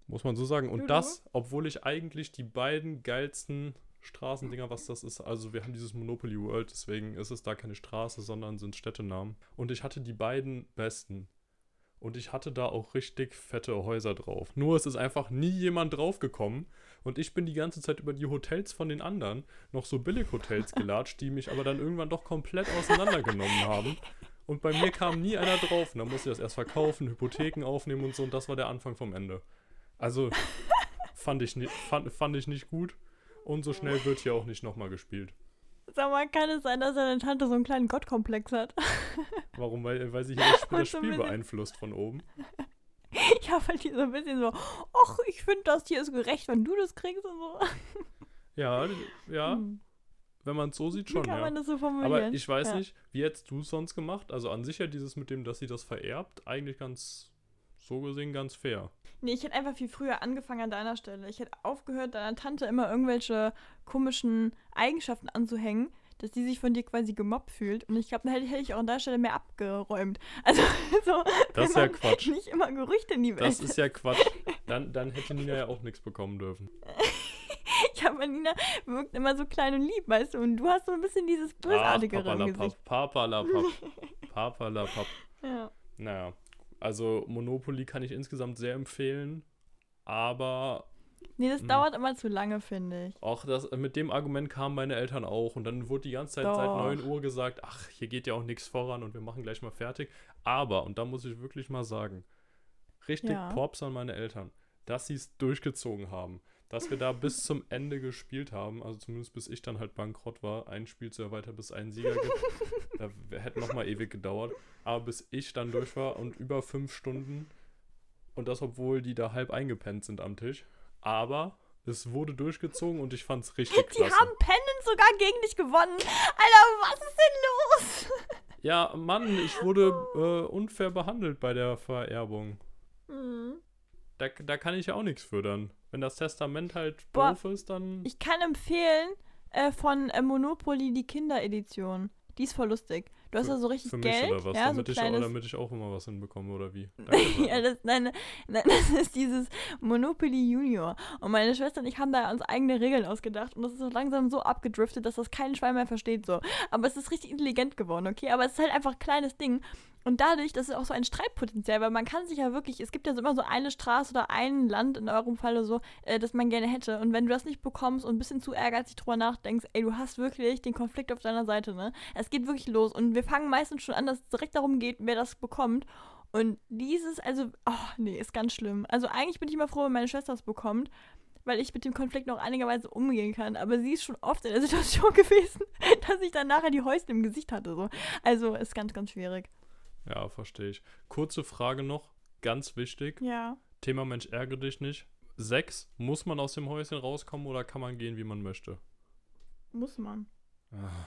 [SPEAKER 2] Muss man so sagen. Und
[SPEAKER 1] Ja,
[SPEAKER 2] das, obwohl ich eigentlich die beiden geilsten Straßendinger, was das ist. Also wir haben dieses Monopoly World, deswegen ist es da keine Straße, sondern sind Städtenamen. Und ich hatte die beiden besten. Und ich hatte da auch richtig fette Häuser drauf. Nur es ist einfach nie jemand draufgekommen. Und ich bin die ganze Zeit über die Hotels von den anderen noch so Billighotels [LAUGHS] gelatscht, die mich aber dann irgendwann doch komplett auseinandergenommen haben. Und bei mir kam nie einer drauf. Und dann musste ich das erst verkaufen, Hypotheken aufnehmen und so. Und das war der Anfang vom Ende. Also fand ich, fand, fand ich nicht gut. Und so schnell wird hier auch nicht nochmal gespielt.
[SPEAKER 1] Sag mal, kann es sein, dass deine Tante so einen kleinen Gottkomplex hat? [LAUGHS]
[SPEAKER 2] Warum? Weil, weil sie hier das Spiel, das Spiel beeinflusst von oben. [LAUGHS]
[SPEAKER 1] Ja, weil die so ein bisschen so, ach, ich finde das hier ist gerecht, wenn du das kriegst und so. [LAUGHS]
[SPEAKER 2] Ja, ja,
[SPEAKER 1] Hm.
[SPEAKER 2] wenn man es so sieht
[SPEAKER 1] Wie
[SPEAKER 2] schon,
[SPEAKER 1] kann
[SPEAKER 2] ja.
[SPEAKER 1] man das so formulieren?
[SPEAKER 2] Aber ich weiß
[SPEAKER 1] ja.
[SPEAKER 2] nicht, wie hättest du es sonst gemacht? Also an sich ja dieses mit dem, dass sie das vererbt, eigentlich ganz, so gesehen, ganz fair.
[SPEAKER 1] Nee, ich hätte einfach viel früher angefangen an deiner Stelle. Ich hätte aufgehört, deiner Tante immer irgendwelche komischen Eigenschaften anzuhängen, dass die sich von dir quasi gemobbt fühlt. Und ich glaube, dann hätte, hätte ich auch an der Stelle mehr abgeräumt. [LAUGHS] Also, so,
[SPEAKER 2] Das ist ja Quatsch.
[SPEAKER 1] Nicht immer Gerüchte in die Welt.
[SPEAKER 2] Das ist ja Quatsch. [LAUGHS] Dann, dann hätte Nina ja auch nichts bekommen dürfen.
[SPEAKER 1] ich habe Nina wirkt immer so klein und lieb, weißt du? Und du hast so ein bisschen dieses Bösartigere im Gesicht.
[SPEAKER 2] Papalapap. [LAUGHS] Papalapap.
[SPEAKER 1] Ja.
[SPEAKER 2] Naja, also Monopoly kann ich insgesamt sehr empfehlen, aber
[SPEAKER 1] Nee, das
[SPEAKER 2] Hm.
[SPEAKER 1] dauert immer zu lange, finde ich.
[SPEAKER 2] auch das, mit dem Argument kamen meine Eltern auch und dann wurde die ganze Zeit seit
[SPEAKER 1] Doch.
[SPEAKER 2] 9 Uhr gesagt, ach, hier geht ja auch nichts voran und wir machen gleich mal fertig. Aber, und da muss ich wirklich mal sagen, richtig
[SPEAKER 1] Ja.
[SPEAKER 2] Props an meine Eltern, dass sie es durchgezogen haben. Dass wir da bis zum Ende gespielt haben, also zumindest bis ich dann halt bankrott war, ein Spiel zu erweitern, bis es einen Sieger gibt. [LAUGHS] da hätte noch mal ewig gedauert. Aber bis ich dann durch war und über fünf Stunden und das, obwohl die da halb eingepennt sind am Tisch. Aber es wurde durchgezogen und ich fand's richtig
[SPEAKER 1] Die
[SPEAKER 2] klasse.
[SPEAKER 1] haben Pennant sogar gegen dich gewonnen. Alter, was ist denn los?
[SPEAKER 2] Ja, Mann, ich wurde äh, unfair behandelt bei der Vererbung. Da, da kann ich ja auch nichts für dann. Wenn das Testament halt
[SPEAKER 1] Boah,
[SPEAKER 2] doof ist, dann.
[SPEAKER 1] Ich kann empfehlen äh, von äh, Monopoly die Kinderedition. Die ist voll lustig. Du hast da so richtig
[SPEAKER 2] für mich
[SPEAKER 1] Geld.
[SPEAKER 2] oder was?
[SPEAKER 1] Ja,
[SPEAKER 2] damit,
[SPEAKER 1] so
[SPEAKER 2] ich auch,
[SPEAKER 1] kleines,
[SPEAKER 2] damit ich auch immer was hinbekomme oder wie? [LAUGHS]
[SPEAKER 1] Ja, das, nein, nein, [LAUGHS] das ist dieses Monopoly Junior. Und meine Schwester und ich haben da uns eigene Regeln ausgedacht. Und das ist so langsam so abgedriftet, dass das kein Schwein mehr versteht. so. Aber es ist richtig intelligent geworden, okay? Aber es ist halt einfach ein kleines Ding. Und dadurch, das ist auch so ein Streitpotenzial, weil man kann sich ja wirklich, es gibt ja so immer so eine Straße oder ein Land in eurem Falle so, äh, das man gerne hätte. Und wenn du das nicht bekommst und ein bisschen zu ehrgeizig drüber nachdenkst, ey, du hast wirklich den Konflikt auf deiner Seite, ne? Es geht wirklich los. Und wir fangen meistens schon an, dass es direkt darum geht, wer das bekommt. Und dieses, also, oh, nee, ist ganz schlimm. Also eigentlich bin ich immer froh, wenn meine Schwester es bekommt, weil ich mit dem Konflikt noch einigerweise umgehen kann. Aber sie ist schon oft in der [LAUGHS] Situation gewesen, dass ich dann nachher die Häuschen im Gesicht hatte. So. Also ist ganz, ganz schwierig.
[SPEAKER 2] Ja, verstehe ich. Kurze Frage noch, ganz wichtig.
[SPEAKER 1] Ja.
[SPEAKER 2] Thema Mensch, ärgere dich nicht. Sechs, muss man aus dem Häuschen rauskommen oder kann man gehen, wie man möchte?
[SPEAKER 1] Muss man.
[SPEAKER 2] Ah.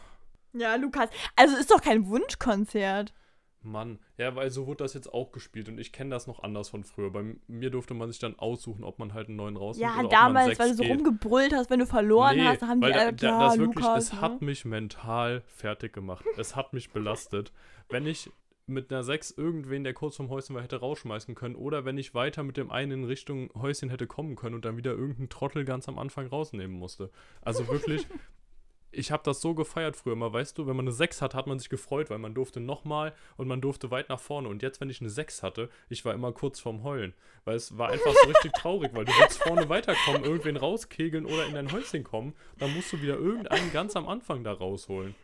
[SPEAKER 1] Ja, Lukas. Also ist doch kein Wunschkonzert.
[SPEAKER 2] Mann, ja, weil so wurde das jetzt auch gespielt und ich kenne das noch anders von früher. Bei mir durfte man sich dann aussuchen, ob man halt einen neuen rausnimmt
[SPEAKER 1] Ja,
[SPEAKER 2] oder
[SPEAKER 1] damals,
[SPEAKER 2] ob man
[SPEAKER 1] weil du so
[SPEAKER 2] geht.
[SPEAKER 1] rumgebrüllt hast, wenn du verloren
[SPEAKER 2] Nee,
[SPEAKER 1] hast, haben
[SPEAKER 2] weil
[SPEAKER 1] die
[SPEAKER 2] da,
[SPEAKER 1] alle,
[SPEAKER 2] da,
[SPEAKER 1] ja,
[SPEAKER 2] das wirklich,
[SPEAKER 1] Lukas,
[SPEAKER 2] es
[SPEAKER 1] ne?
[SPEAKER 2] hat mich mental fertig gemacht. Es hat mich belastet. Wenn ich mit einer 6 irgendwen, der kurz vom Häuschen war, hätte rausschmeißen können oder wenn ich weiter mit dem einen in Richtung Häuschen hätte kommen können und dann wieder irgendeinen Trottel ganz am Anfang rausnehmen musste. Also wirklich, [LAUGHS] ich habe das so gefeiert früher mal, weißt du, wenn man eine 6 hat, hat man sich gefreut, weil man durfte nochmal und man durfte weit nach vorne. Und jetzt, wenn ich eine 6 hatte, ich war immer kurz vorm Heulen, weil es war einfach so richtig [LAUGHS] traurig, weil du willst vorne weiterkommen, irgendwen rauskegeln oder in dein Häuschen kommen, dann musst du wieder irgendeinen ganz am Anfang da rausholen.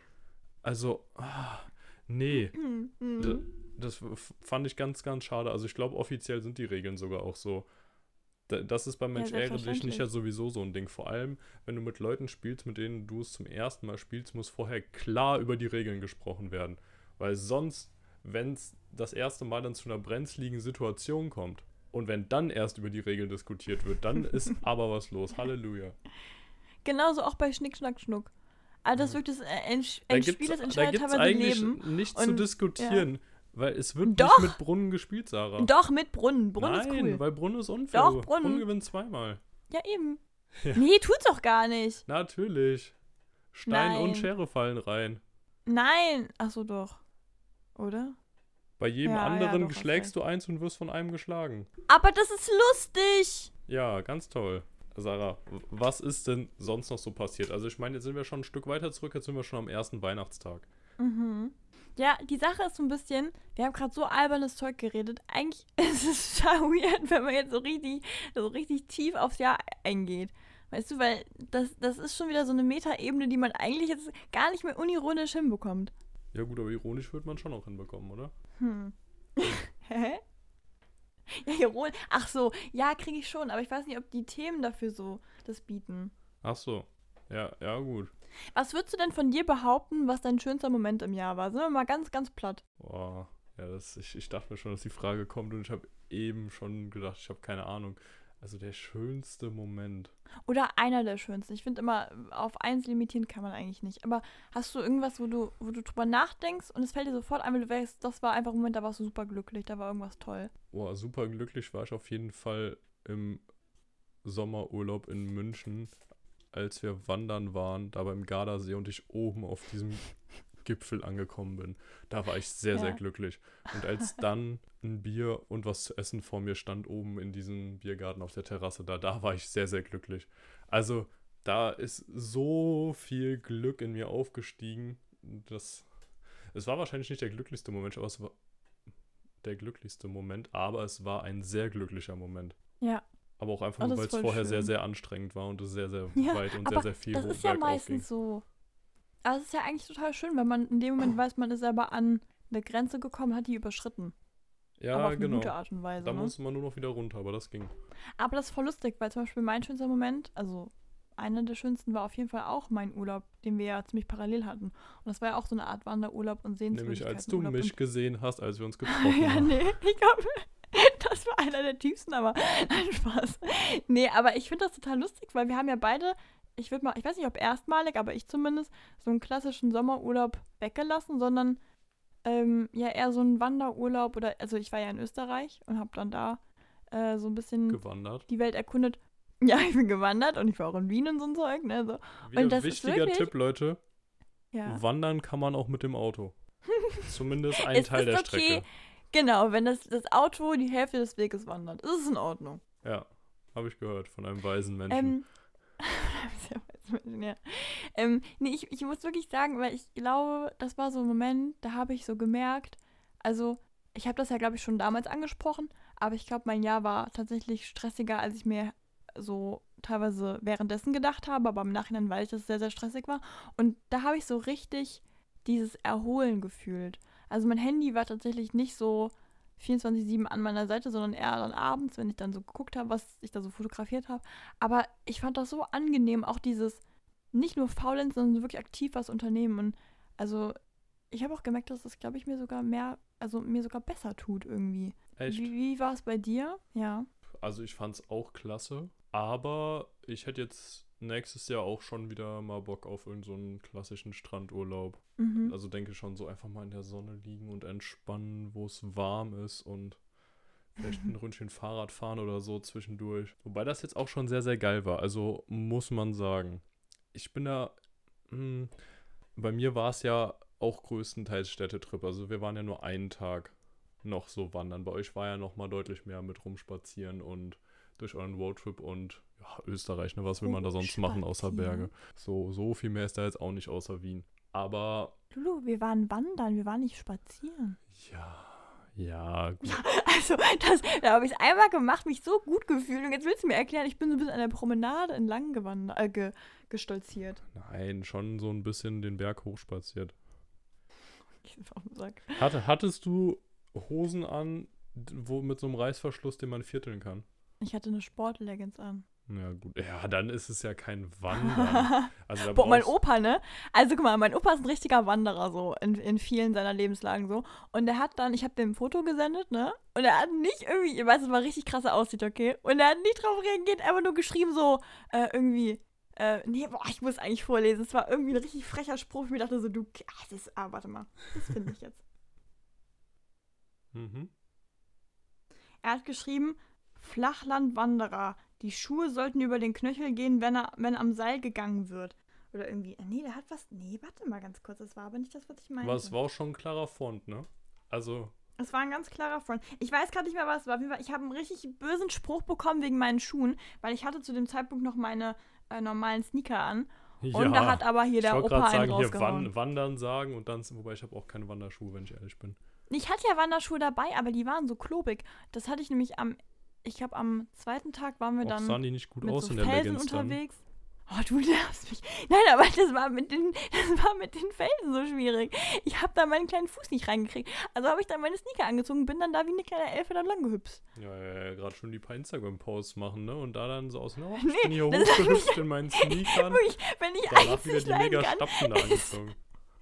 [SPEAKER 2] Also, ah, nee. [CLEARS THROAT]
[SPEAKER 1] Mhm.
[SPEAKER 2] Das fand ich ganz, ganz schade. Also ich glaube, offiziell sind die Regeln sogar auch so. Da- Das ist beim Mensch ärgere dich nicht ja sowieso so ein Ding. Vor allem, wenn du mit Leuten spielst, mit denen du es zum ersten Mal spielst, muss vorher klar über die Regeln gesprochen werden. Weil sonst, wenn es das erste Mal dann zu einer brenzligen Situation kommt und wenn dann erst über die Regeln diskutiert wird, dann [LAUGHS] ist aber was los. Halleluja.
[SPEAKER 1] Genauso auch bei Schnick, Schnack, Schnuck. Also das ist wirklich das, äh, ein,
[SPEAKER 2] Da
[SPEAKER 1] Spiel, das
[SPEAKER 2] da
[SPEAKER 1] entscheidet
[SPEAKER 2] gibt's
[SPEAKER 1] teilweise
[SPEAKER 2] eigentlich
[SPEAKER 1] Leben.
[SPEAKER 2] nichts zu diskutieren, weil es wird
[SPEAKER 1] Doch.
[SPEAKER 2] nicht mit Brunnen gespielt, Sarah.
[SPEAKER 1] Doch, mit Brunnen. Brunnen
[SPEAKER 2] Nein,
[SPEAKER 1] ist cool.
[SPEAKER 2] weil Brunnen ist unfair.
[SPEAKER 1] Doch, Brunnen.
[SPEAKER 2] gewinnt zweimal.
[SPEAKER 1] Ja, eben.
[SPEAKER 2] Ja.
[SPEAKER 1] Nee, tut's doch gar nicht.
[SPEAKER 2] Natürlich. Stein
[SPEAKER 1] Nein.
[SPEAKER 2] und Schere fallen rein.
[SPEAKER 1] Nein. Ach so, doch. Oder?
[SPEAKER 2] Bei jedem
[SPEAKER 1] Ja, ja,
[SPEAKER 2] anderen
[SPEAKER 1] doch, hast
[SPEAKER 2] schlägst du eins und wirst von einem geschlagen.
[SPEAKER 1] Aber das ist lustig.
[SPEAKER 2] Ja, ganz toll. Sarah, was ist denn sonst noch so passiert? Also ich meine, jetzt sind wir schon ein Stück weiter zurück, jetzt sind wir schon am ersten Weihnachtstag.
[SPEAKER 1] Mhm. Ja, die Sache ist so ein bisschen, wir haben gerade so albernes Zeug geredet. Eigentlich [LAUGHS] ist es total weird, wenn man jetzt so richtig, so richtig tief aufs Jahr eingeht. Weißt du, weil das, das ist schon wieder so eine Metaebene, die man eigentlich jetzt gar nicht mehr unironisch hinbekommt.
[SPEAKER 2] Ja gut, aber ironisch wird man schon noch hinbekommen, oder?
[SPEAKER 1] Hm. [LAUGHS] Hä? Ja, ironisch. Ach so, ja, kriege ich schon, aber ich weiß nicht, ob die Themen dafür so das bieten.
[SPEAKER 2] Ach so. Ja, ja gut.
[SPEAKER 1] Was würdest du denn von dir behaupten, was dein schönster Moment im Jahr war? Sind wir mal ganz, ganz platt.
[SPEAKER 2] Boah. Ja, das, ich, ich dachte mir schon, dass die Frage kommt und ich habe eben schon gedacht, ich habe keine Ahnung. Also der schönste Moment.
[SPEAKER 1] Oder einer der schönsten. Ich finde immer, auf eins limitieren kann man eigentlich nicht. Aber hast du irgendwas, wo du, wo du drüber nachdenkst und es fällt dir sofort ein, weil du weißt, das war einfach ein Moment, da warst du super glücklich, da war irgendwas toll.
[SPEAKER 2] Boah, super glücklich war ich auf jeden Fall im Sommerurlaub in München, als wir wandern waren, da beim Gardasee und ich oben auf diesem Gipfel angekommen bin. Da war ich sehr, sehr
[SPEAKER 1] Ja.
[SPEAKER 2] glücklich. Und als dann ein Bier und was zu essen vor mir stand, oben in diesem Biergarten auf der Terrasse, da, da war ich sehr, sehr glücklich. Also, da ist so viel Glück in mir aufgestiegen. Das, es war wahrscheinlich nicht der glücklichste Moment, aber es war der glücklichste Moment, aber es war ein sehr glücklicher Moment.
[SPEAKER 1] Ja.
[SPEAKER 2] Aber auch einfach
[SPEAKER 1] Oh,
[SPEAKER 2] nur, weil es vorher sehr,
[SPEAKER 1] schön.
[SPEAKER 2] sehr anstrengend war und es sehr, sehr
[SPEAKER 1] Ja,
[SPEAKER 2] weit und
[SPEAKER 1] aber
[SPEAKER 2] sehr, sehr viel
[SPEAKER 1] Das ist ja meistens so. Aber es ist ja eigentlich total schön, wenn man in dem Moment [CLEARS THROAT] weiß, man ist selber an eine Grenze gekommen, hat die überschritten. aber
[SPEAKER 2] Ja,
[SPEAKER 1] auf eine
[SPEAKER 2] genau.
[SPEAKER 1] gute Art und Weise.
[SPEAKER 2] Da
[SPEAKER 1] ne?
[SPEAKER 2] musste man nur noch wieder runter, aber das ging.
[SPEAKER 1] Aber das ist voll lustig, weil zum Beispiel mein schönster Moment, also einer der schönsten war auf jeden Fall auch mein Urlaub, den wir ja ziemlich parallel hatten. Und das war ja auch so eine Art Wanderurlaub und
[SPEAKER 2] Nämlich als du
[SPEAKER 1] Sehenswürdigkeitenurlaub.
[SPEAKER 2] mich gesehen hast, als wir uns [LAUGHS] getroffen
[SPEAKER 1] ja,
[SPEAKER 2] haben.
[SPEAKER 1] nee, ich glaube, [LAUGHS] das war einer der tiefsten, aber [LAUGHS] nein, Spaß. Nee, aber ich finde das total lustig, weil wir haben ja beide, ich würde mal, ich weiß nicht, ob erstmalig, aber ich zumindest, so einen klassischen Sommerurlaub weggelassen, sondern ähm, ja eher so einen Wanderurlaub oder, also ich war ja in Österreich und habe dann da äh, so ein bisschen
[SPEAKER 2] Gewandert.
[SPEAKER 1] die Welt erkundet. [LAUGHS] Ja, ich bin gewandert und ich war auch in Wien und so ein Zeug, ne, so.
[SPEAKER 2] Wieder
[SPEAKER 1] das ist
[SPEAKER 2] wichtiger
[SPEAKER 1] wirklich-
[SPEAKER 2] Tipp, Leute.
[SPEAKER 1] Ja.
[SPEAKER 2] Wandern kann man auch mit dem Auto. [LAUGHS] Zumindest ein Teil
[SPEAKER 1] ist
[SPEAKER 2] der
[SPEAKER 1] okay.
[SPEAKER 2] Strecke.
[SPEAKER 1] Genau, wenn das, das Auto die Hälfte des Weges wandert, ist es in Ordnung.
[SPEAKER 2] Ja, habe ich gehört von einem weisen Menschen.
[SPEAKER 1] Ähm, [LAUGHS] sehr weiß Menschen, ja. Ähm, nee, ich, ich muss wirklich sagen, weil ich glaube, das war so ein Moment, da habe ich so gemerkt, also ich habe das ja, glaube ich, schon damals angesprochen, aber ich glaube, mein Jahr war tatsächlich stressiger, als ich mir so teilweise währenddessen gedacht habe, aber im Nachhinein, weil ich das sehr, sehr stressig war. Und da habe ich so richtig dieses Erholen gefühlt. Also mein Handy war tatsächlich nicht so 24-7 an meiner Seite, sondern eher dann abends, wenn ich dann so geguckt habe, was ich da so fotografiert habe. Aber ich fand das so angenehm, auch dieses nicht nur faulenzen, sondern wirklich aktiv was unternehmen. Und also ich habe auch gemerkt, dass das, glaube ich, mir sogar mehr, also mir sogar besser tut irgendwie.
[SPEAKER 2] Echt?
[SPEAKER 1] Wie, wie war es bei dir? Ja.
[SPEAKER 2] Also ich fand es auch klasse, aber ich hätte jetzt nächstes Jahr auch schon wieder mal Bock auf irgendeinen so klassischen Strandurlaub.
[SPEAKER 1] Mhm.
[SPEAKER 2] Also denke schon so einfach mal in der Sonne liegen und entspannen, wo es warm ist und vielleicht ein [LAUGHS] Ründchen Fahrrad fahren oder so zwischendurch. Wobei das jetzt auch schon sehr, sehr geil war. Also muss man sagen. Ich bin da. Mh, bei mir war es ja auch größtenteils Städtetrip. Also wir waren ja nur einen Tag noch so wandern. Bei euch war ja noch mal deutlich mehr mit rumspazieren und durch euren Roadtrip und ja, Österreich, ne? Was will man da sonst machen außer Berge? So, so viel mehr ist da jetzt auch nicht außer Wien. Aber
[SPEAKER 1] Lulu, wir waren wandern, wir waren nicht spazieren.
[SPEAKER 2] ja, ja, gut. [LAUGHS]
[SPEAKER 1] Also, das, da habe ich es einmal gemacht, mich so gut gefühlt. Und jetzt willst du mir erklären, ich bin so ein bisschen an der Promenade entlang gewandert, äh, ge, gestolziert.
[SPEAKER 2] Nein, schon so ein bisschen den Berg hochspaziert.
[SPEAKER 1] Ich Sack.
[SPEAKER 2] Hatte, hattest du Hosen an, wo mit so einem Reißverschluss, den man vierteln kann?
[SPEAKER 1] Ich hatte eine Sportleggings an.
[SPEAKER 2] Ja, gut. Ja, dann ist es ja kein Wandern. [LAUGHS] Also
[SPEAKER 1] Boah, mein Opa, ne? Also guck mal, mein Opa ist ein richtiger Wanderer so in, in vielen seiner Lebenslagen so. Und der hat dann, ich habe dem ein Foto gesendet, ne? Und er hat nicht irgendwie, ich weiß, es war richtig krasse aussieht, okay? Und er hat nicht drauf reagiert, einfach nur geschrieben so, äh, irgendwie, äh, nee, boah, ich muss eigentlich vorlesen. Es war irgendwie ein richtig frecher Spruch. Ich mir dachte so, du, ach, das ist, ah, warte mal, das finde ich jetzt. [LAUGHS]
[SPEAKER 2] Mhm.
[SPEAKER 1] Er hat geschrieben, Flachlandwanderer. Die Schuhe sollten über den Knöchel gehen, wenn er, wenn am Seil gegangen wird. Oder irgendwie, nee, der hat was, nee, warte mal ganz kurz, das war aber nicht das, was ich meinte.
[SPEAKER 2] Aber es war auch schon ein klarer Font, ne? Also,
[SPEAKER 1] Es war ein ganz klarer Front. Ich weiß gerade nicht mehr, was es war. Ich habe einen richtig bösen Spruch bekommen wegen meinen Schuhen, weil ich hatte zu dem Zeitpunkt noch meine äh, normalen Sneaker an. Und da hat aber hier
[SPEAKER 2] ich
[SPEAKER 1] der
[SPEAKER 2] wollte
[SPEAKER 1] Opa
[SPEAKER 2] gerade
[SPEAKER 1] einen
[SPEAKER 2] sagen, hier
[SPEAKER 1] rausgehauen.
[SPEAKER 2] wan wandern sagen und dann, wobei ich habe auch keine Wanderschuhe, wenn ich ehrlich bin.
[SPEAKER 1] Ich hatte ja Wanderschuhe dabei, aber die waren so klobig. Das hatte ich nämlich am, ich glaube am zweiten Tag waren wir
[SPEAKER 2] Auch
[SPEAKER 1] dann
[SPEAKER 2] sahen die nicht gut
[SPEAKER 1] mit
[SPEAKER 2] aus
[SPEAKER 1] so
[SPEAKER 2] in der
[SPEAKER 1] Felsen
[SPEAKER 2] dann.
[SPEAKER 1] unterwegs. Oh, du nervst mich. Nein, aber das war mit den, [LAUGHS] das war mit den Felsen so schwierig. Ich habe da meinen kleinen Fuß nicht reingekriegt. Also habe ich dann meine Sneaker angezogen, bin dann da wie eine kleine Elfe da lang gehüpft.
[SPEAKER 2] Ja, ja, ja gerade schon die paar Instagram-Posts machen, ne? Und da dann so aus, ne? [LAUGHS] Oh, ich
[SPEAKER 1] Nee,
[SPEAKER 2] bin hier hochgehüpft in meinen [LAUGHS] Sneakern.
[SPEAKER 1] Wirklich, wenn ich
[SPEAKER 2] Danach wieder die mega Stapfen da angezogen.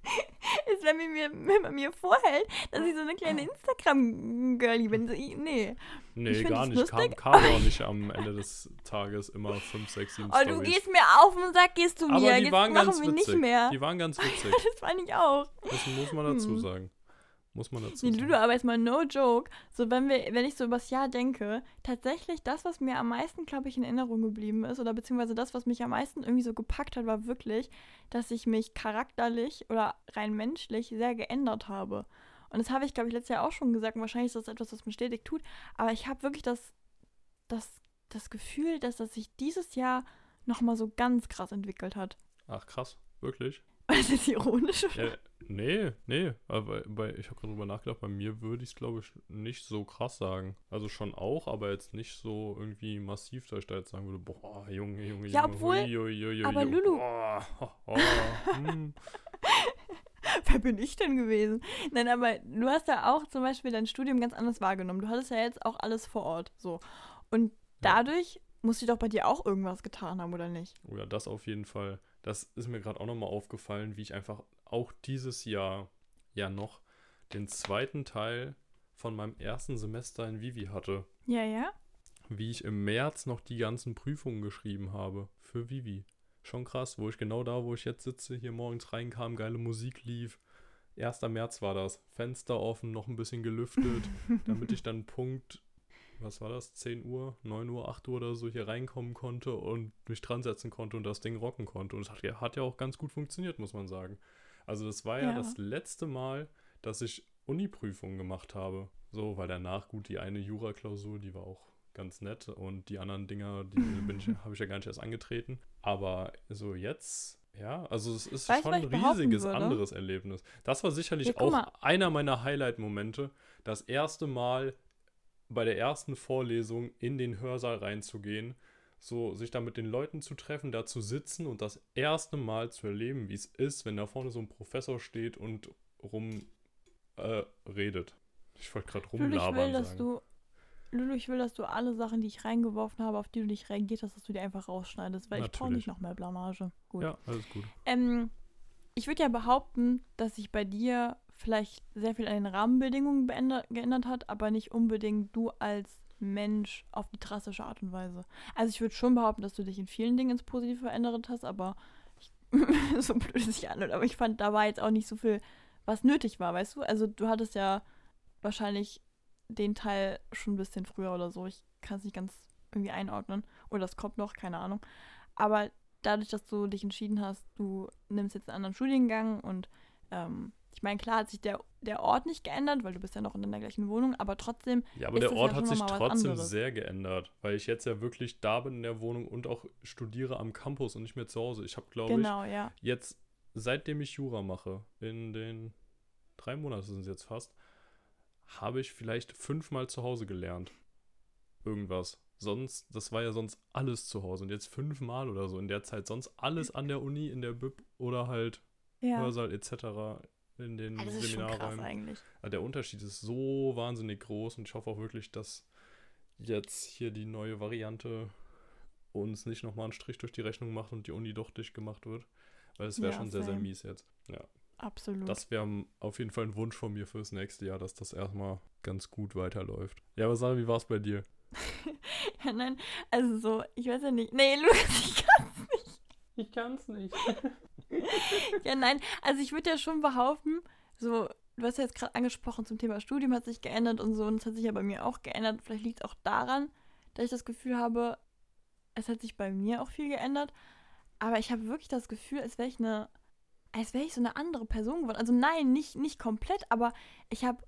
[SPEAKER 2] [LAUGHS]
[SPEAKER 1] ist, wenn, mir, wenn man mir vorhält, dass ich so eine kleine Instagram-Girlie bin. Nee.
[SPEAKER 2] Nee,
[SPEAKER 1] Ich
[SPEAKER 2] gar nicht. Kam,
[SPEAKER 1] lustig,
[SPEAKER 2] kam auch [LAUGHS] nicht am Ende des Tages immer 5, 6, 7
[SPEAKER 1] Oh, du gehst mir auf den Sack, gehst du mir.
[SPEAKER 2] Aber die
[SPEAKER 1] Jetzt
[SPEAKER 2] waren
[SPEAKER 1] machen
[SPEAKER 2] ganz witzig.
[SPEAKER 1] nicht mehr.
[SPEAKER 2] Die waren ganz [LAUGHS] witzig.
[SPEAKER 1] Das fand ich auch.
[SPEAKER 2] Das muss man dazu
[SPEAKER 1] Hm.
[SPEAKER 2] sagen. Muss man dazu
[SPEAKER 1] Nee,
[SPEAKER 2] sagen.
[SPEAKER 1] Ludo, aber jetzt mal no joke. So, wenn wir, wenn ich so übers Jahr denke, tatsächlich das, was mir am meisten, glaube ich, in Erinnerung geblieben ist, oder beziehungsweise das, was mich am meisten irgendwie so gepackt hat, war wirklich, dass ich mich charakterlich oder rein menschlich sehr geändert habe. Und das habe ich, glaube ich, letztes Jahr auch schon gesagt. Und wahrscheinlich ist das etwas, was mir stetig tut. Aber ich habe wirklich das, das, das Gefühl, dass das sich dieses Jahr nochmal so ganz krass entwickelt hat.
[SPEAKER 2] Ach, krass. Wirklich? [LAUGHS]
[SPEAKER 1] Das ist ironisch.
[SPEAKER 2] Ja, nee, nee. Aber bei, ich habe gerade drüber nachgedacht, bei mir würde ich es, glaube ich, nicht so krass sagen. Also schon auch, aber jetzt nicht so irgendwie massiv, dass ich da jetzt sagen würde, boah, Junge, Junge,
[SPEAKER 1] Ja,
[SPEAKER 2] Junge.
[SPEAKER 1] obwohl-
[SPEAKER 2] hui, hui, hui,
[SPEAKER 1] aber
[SPEAKER 2] hui,
[SPEAKER 1] Lulu-
[SPEAKER 2] Boah, oh, [LAUGHS] oh, hm. [LAUGHS]
[SPEAKER 1] Wer bin ich denn gewesen? Nein, aber du hast ja auch zum Beispiel dein Studium ganz anders wahrgenommen. Du hattest ja jetzt auch alles vor Ort. So. Und
[SPEAKER 2] Ja.
[SPEAKER 1] dadurch muss sich doch bei dir auch irgendwas getan haben, oder nicht?
[SPEAKER 2] Oh ja, das auf jeden Fall. Das ist mir gerade auch nochmal aufgefallen, wie ich einfach auch dieses Jahr ja noch den zweiten Teil von meinem ersten Semester in Vivi hatte.
[SPEAKER 1] Ja, ja.
[SPEAKER 2] Wie ich im März noch die ganzen Prüfungen geschrieben habe für Vivi. Schon krass, wo ich genau da, wo ich jetzt sitze, hier morgens reinkam, geile Musik lief. 1. März war das. Fenster offen, noch ein bisschen gelüftet, [LAUGHS] damit ich dann Punkt, was war das, 10 Uhr, 9 Uhr, 8 Uhr oder so hier reinkommen konnte und mich dran setzen konnte und das Ding rocken konnte. Und es hat, ja- hat ja auch ganz gut funktioniert, muss man sagen. Also das war ja,
[SPEAKER 1] Ja.
[SPEAKER 2] das letzte Mal, dass ich Uni-Prüfungen gemacht habe. So, weil danach, gut, die eine Jura-Klausur, die war auch ganz nett und die anderen Dinger, die [LAUGHS] habe ich ja gar nicht erst angetreten. Aber so jetzt, ja, also es ist
[SPEAKER 1] Weißt du,
[SPEAKER 2] schon ein riesiges
[SPEAKER 1] würde?
[SPEAKER 2] anderes Erlebnis. Das war sicherlich
[SPEAKER 1] Ja,
[SPEAKER 2] auch einer meiner Highlight-Momente, das erste Mal bei der ersten Vorlesung in den Hörsaal reinzugehen, so sich da mit den Leuten zu treffen, da zu sitzen und das erste Mal zu erleben, wie es ist, wenn da vorne so ein Professor steht und rum äh, redet. Ich wollte gerade
[SPEAKER 1] Lulu, ich will,
[SPEAKER 2] rumlabern
[SPEAKER 1] dass du. Lulu, ich will, dass du alle Sachen, die ich reingeworfen habe, auf die du nicht reagiert hast, dass du die einfach rausschneidest, weil ich brauche
[SPEAKER 2] Natürlich.
[SPEAKER 1] nicht noch mehr Blamage. Gut.
[SPEAKER 2] Ja, alles gut.
[SPEAKER 1] Ähm, ich würde ja behaupten, dass sich bei dir vielleicht sehr viel an den Rahmenbedingungen geändert hat, aber nicht unbedingt du als Mensch auf die drastische Art und Weise. Also ich würde schon behaupten, dass du dich in vielen Dingen ins Positive verändert hast, aber ich, [LAUGHS] so blöd es sich anhört, aber ich fand, da war jetzt auch nicht so viel, was nötig war, weißt du? Also du hattest ja wahrscheinlich den Teil schon ein bisschen früher oder so. Ich kann es nicht ganz irgendwie einordnen. Oder das kommt noch, keine Ahnung. Aber dadurch, dass du dich entschieden hast, du nimmst jetzt einen anderen Studiengang und ähm, ich meine, klar hat sich der, der Ort nicht geändert, weil du bist ja noch in deiner gleichen Wohnung, aber trotzdem.
[SPEAKER 2] Ja, aber der Ort ja hat sich trotzdem sehr geändert, weil ich jetzt ja wirklich da bin in der Wohnung und auch studiere am Campus und nicht mehr zu Hause. Ich habe, glaube
[SPEAKER 1] genau, ich, ja.
[SPEAKER 2] jetzt, seitdem ich Jura mache, in den drei Monaten sind es jetzt fast, habe ich vielleicht fünfmal zu Hause gelernt. Irgendwas. Sonst, das war ja sonst alles zu Hause und jetzt fünfmal oder so in der Zeit. Sonst alles an der Uni, in der BIP oder halt ja. Hörsaal etc. in den also Seminarräumen. Also der Unterschied ist so wahnsinnig groß und ich hoffe auch wirklich, dass jetzt hier die neue Variante uns nicht nochmal einen Strich durch die Rechnung macht und die Uni doch dicht gemacht wird. Weil es wäre ja, schon sehr, sehr mies jetzt. Ja.
[SPEAKER 1] Absolut.
[SPEAKER 2] Das wäre auf jeden Fall ein Wunsch von mir fürs nächste Jahr, dass das erstmal ganz gut weiterläuft. Ja, aber Sarah, wie war es bei dir? [LAUGHS]
[SPEAKER 1] ja, nein, also so, ich weiß ja nicht. Nee, Lukas, ich kann's nicht.
[SPEAKER 2] Ich kann's nicht. [LAUGHS] [LAUGHS]
[SPEAKER 1] ja, nein, also ich würde ja schon behaupten, so, du hast ja jetzt gerade angesprochen zum Thema Studium hat sich geändert und so, und es hat sich ja bei mir auch geändert. Vielleicht liegt es auch daran, dass ich das Gefühl habe, es hat sich bei mir auch viel geändert. Aber ich habe wirklich das Gefühl, als wäre ich eine, als wäre ich so eine andere Person geworden. Also nein, nicht, nicht komplett, aber ich habe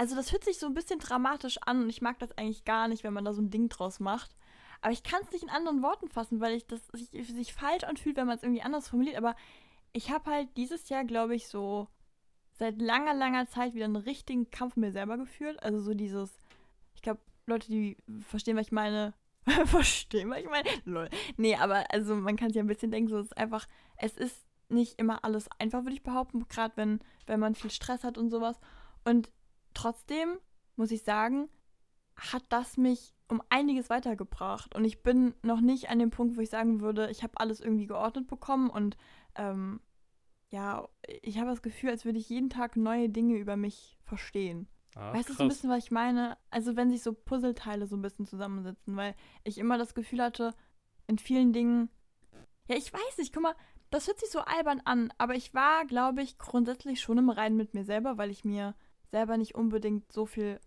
[SPEAKER 1] also das hört sich so ein bisschen dramatisch an und ich mag das eigentlich gar nicht, wenn man da so ein Ding draus macht. Aber ich kann es nicht in anderen Worten fassen, weil ich das sich, sich falsch anfühlt, wenn man es irgendwie anders formuliert. Aber ich habe halt dieses Jahr, glaube ich, so seit langer, langer Zeit wieder einen richtigen Kampf mit mir selber geführt. Also so dieses, ich glaube, Leute, die verstehen, was ich meine, [LAUGHS] verstehen, was ich meine. Lol. Nee, aber also man kann sich ein bisschen denken, so es ist einfach, es ist nicht immer alles einfach, würde ich behaupten, gerade wenn, wenn man viel Stress hat und sowas. Und trotzdem muss ich sagen, hat das mich um einiges weitergebracht. Und ich bin noch nicht an dem Punkt, wo ich sagen würde, ich habe alles irgendwie geordnet bekommen und ähm, ja, ich habe das Gefühl, als würde ich jeden Tag neue Dinge über mich verstehen. Ah, weißt du so ein bisschen, was ich meine? Also wenn sich so Puzzleteile so ein bisschen zusammensetzen, weil ich immer das Gefühl hatte, in vielen Dingen, ja, ich weiß nicht, guck mal, das hört sich so albern an, aber ich war, glaube ich, grundsätzlich schon im Reinen mit mir selber, weil ich mir selber nicht unbedingt so viel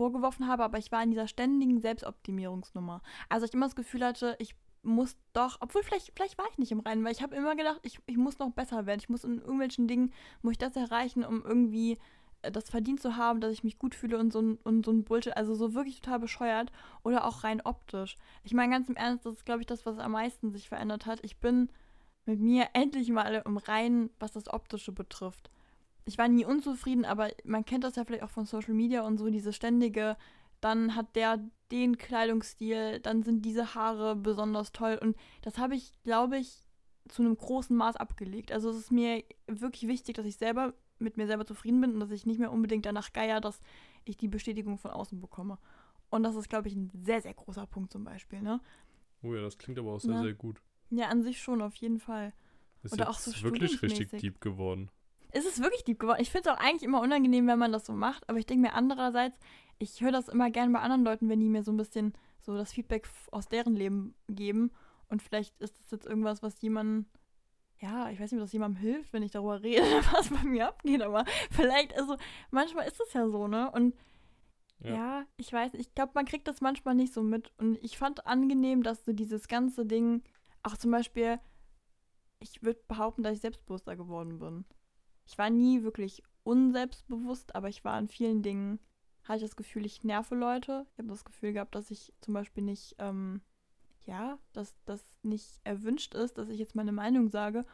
[SPEAKER 1] vorgeworfen habe, aber ich war in dieser ständigen Selbstoptimierungsnummer. Also ich immer das Gefühl hatte, ich muss doch, obwohl vielleicht, vielleicht war ich nicht im Reinen, weil ich habe immer gedacht, ich, ich muss noch besser werden. Ich muss in irgendwelchen Dingen, muss ich das erreichen, um irgendwie äh, das verdient zu haben, dass ich mich gut fühle und so, und so ein Bullshit. Also so wirklich total bescheuert oder auch rein optisch. Ich meine ganz im Ernst, das ist, glaube ich, das, was am meisten sich verändert hat. Ich bin mit mir [LAUGHS] endlich mal im Reinen, was das Optische betrifft ich war nie unzufrieden, aber man kennt das ja vielleicht auch von Social Media und so, diese ständige, dann hat der den Kleidungsstil, dann sind diese Haare besonders toll. Und das habe ich, glaube ich, zu einem großen Maß abgelegt. Also es ist mir wirklich wichtig, dass ich selber mit mir selber zufrieden bin und dass ich nicht mehr unbedingt danach geier, dass ich die Bestätigung von außen bekomme. Und das ist, glaube ich, ein sehr, sehr großer Punkt zum Beispiel, ne?
[SPEAKER 2] Oh ja, das klingt aber auch sehr, ja. sehr gut.
[SPEAKER 1] Ja, an sich schon, auf jeden Fall.
[SPEAKER 2] Ist Oder auch so wirklich richtig deep geworden
[SPEAKER 1] es ist wirklich deep geworden. Ich finde es auch eigentlich immer unangenehm, wenn man das so macht, aber ich denke mir andererseits, ich höre das immer gerne bei anderen Leuten, wenn die mir so ein bisschen so das Feedback aus deren Leben geben. Und vielleicht ist das jetzt irgendwas, was jemandem, ja, ich weiß nicht, ob das jemandem hilft, wenn ich darüber [LAUGHS] rede, was bei mir abgeht, aber vielleicht, also manchmal ist es ja so, ne? Und ja. ja, ich weiß, ich glaube, man kriegt das manchmal nicht so mit. Und ich fand angenehm, dass du dieses ganze Ding, auch zum Beispiel, ich würde behaupten, dass ich selbstbewusster geworden bin ich war nie wirklich unselbstbewusst, aber ich war in vielen Dingen, hatte ich das Gefühl, ich nerve Leute. Ich habe das Gefühl gehabt, dass ich zum Beispiel nicht, ähm, ja, dass das nicht erwünscht ist, dass ich jetzt meine Meinung sage.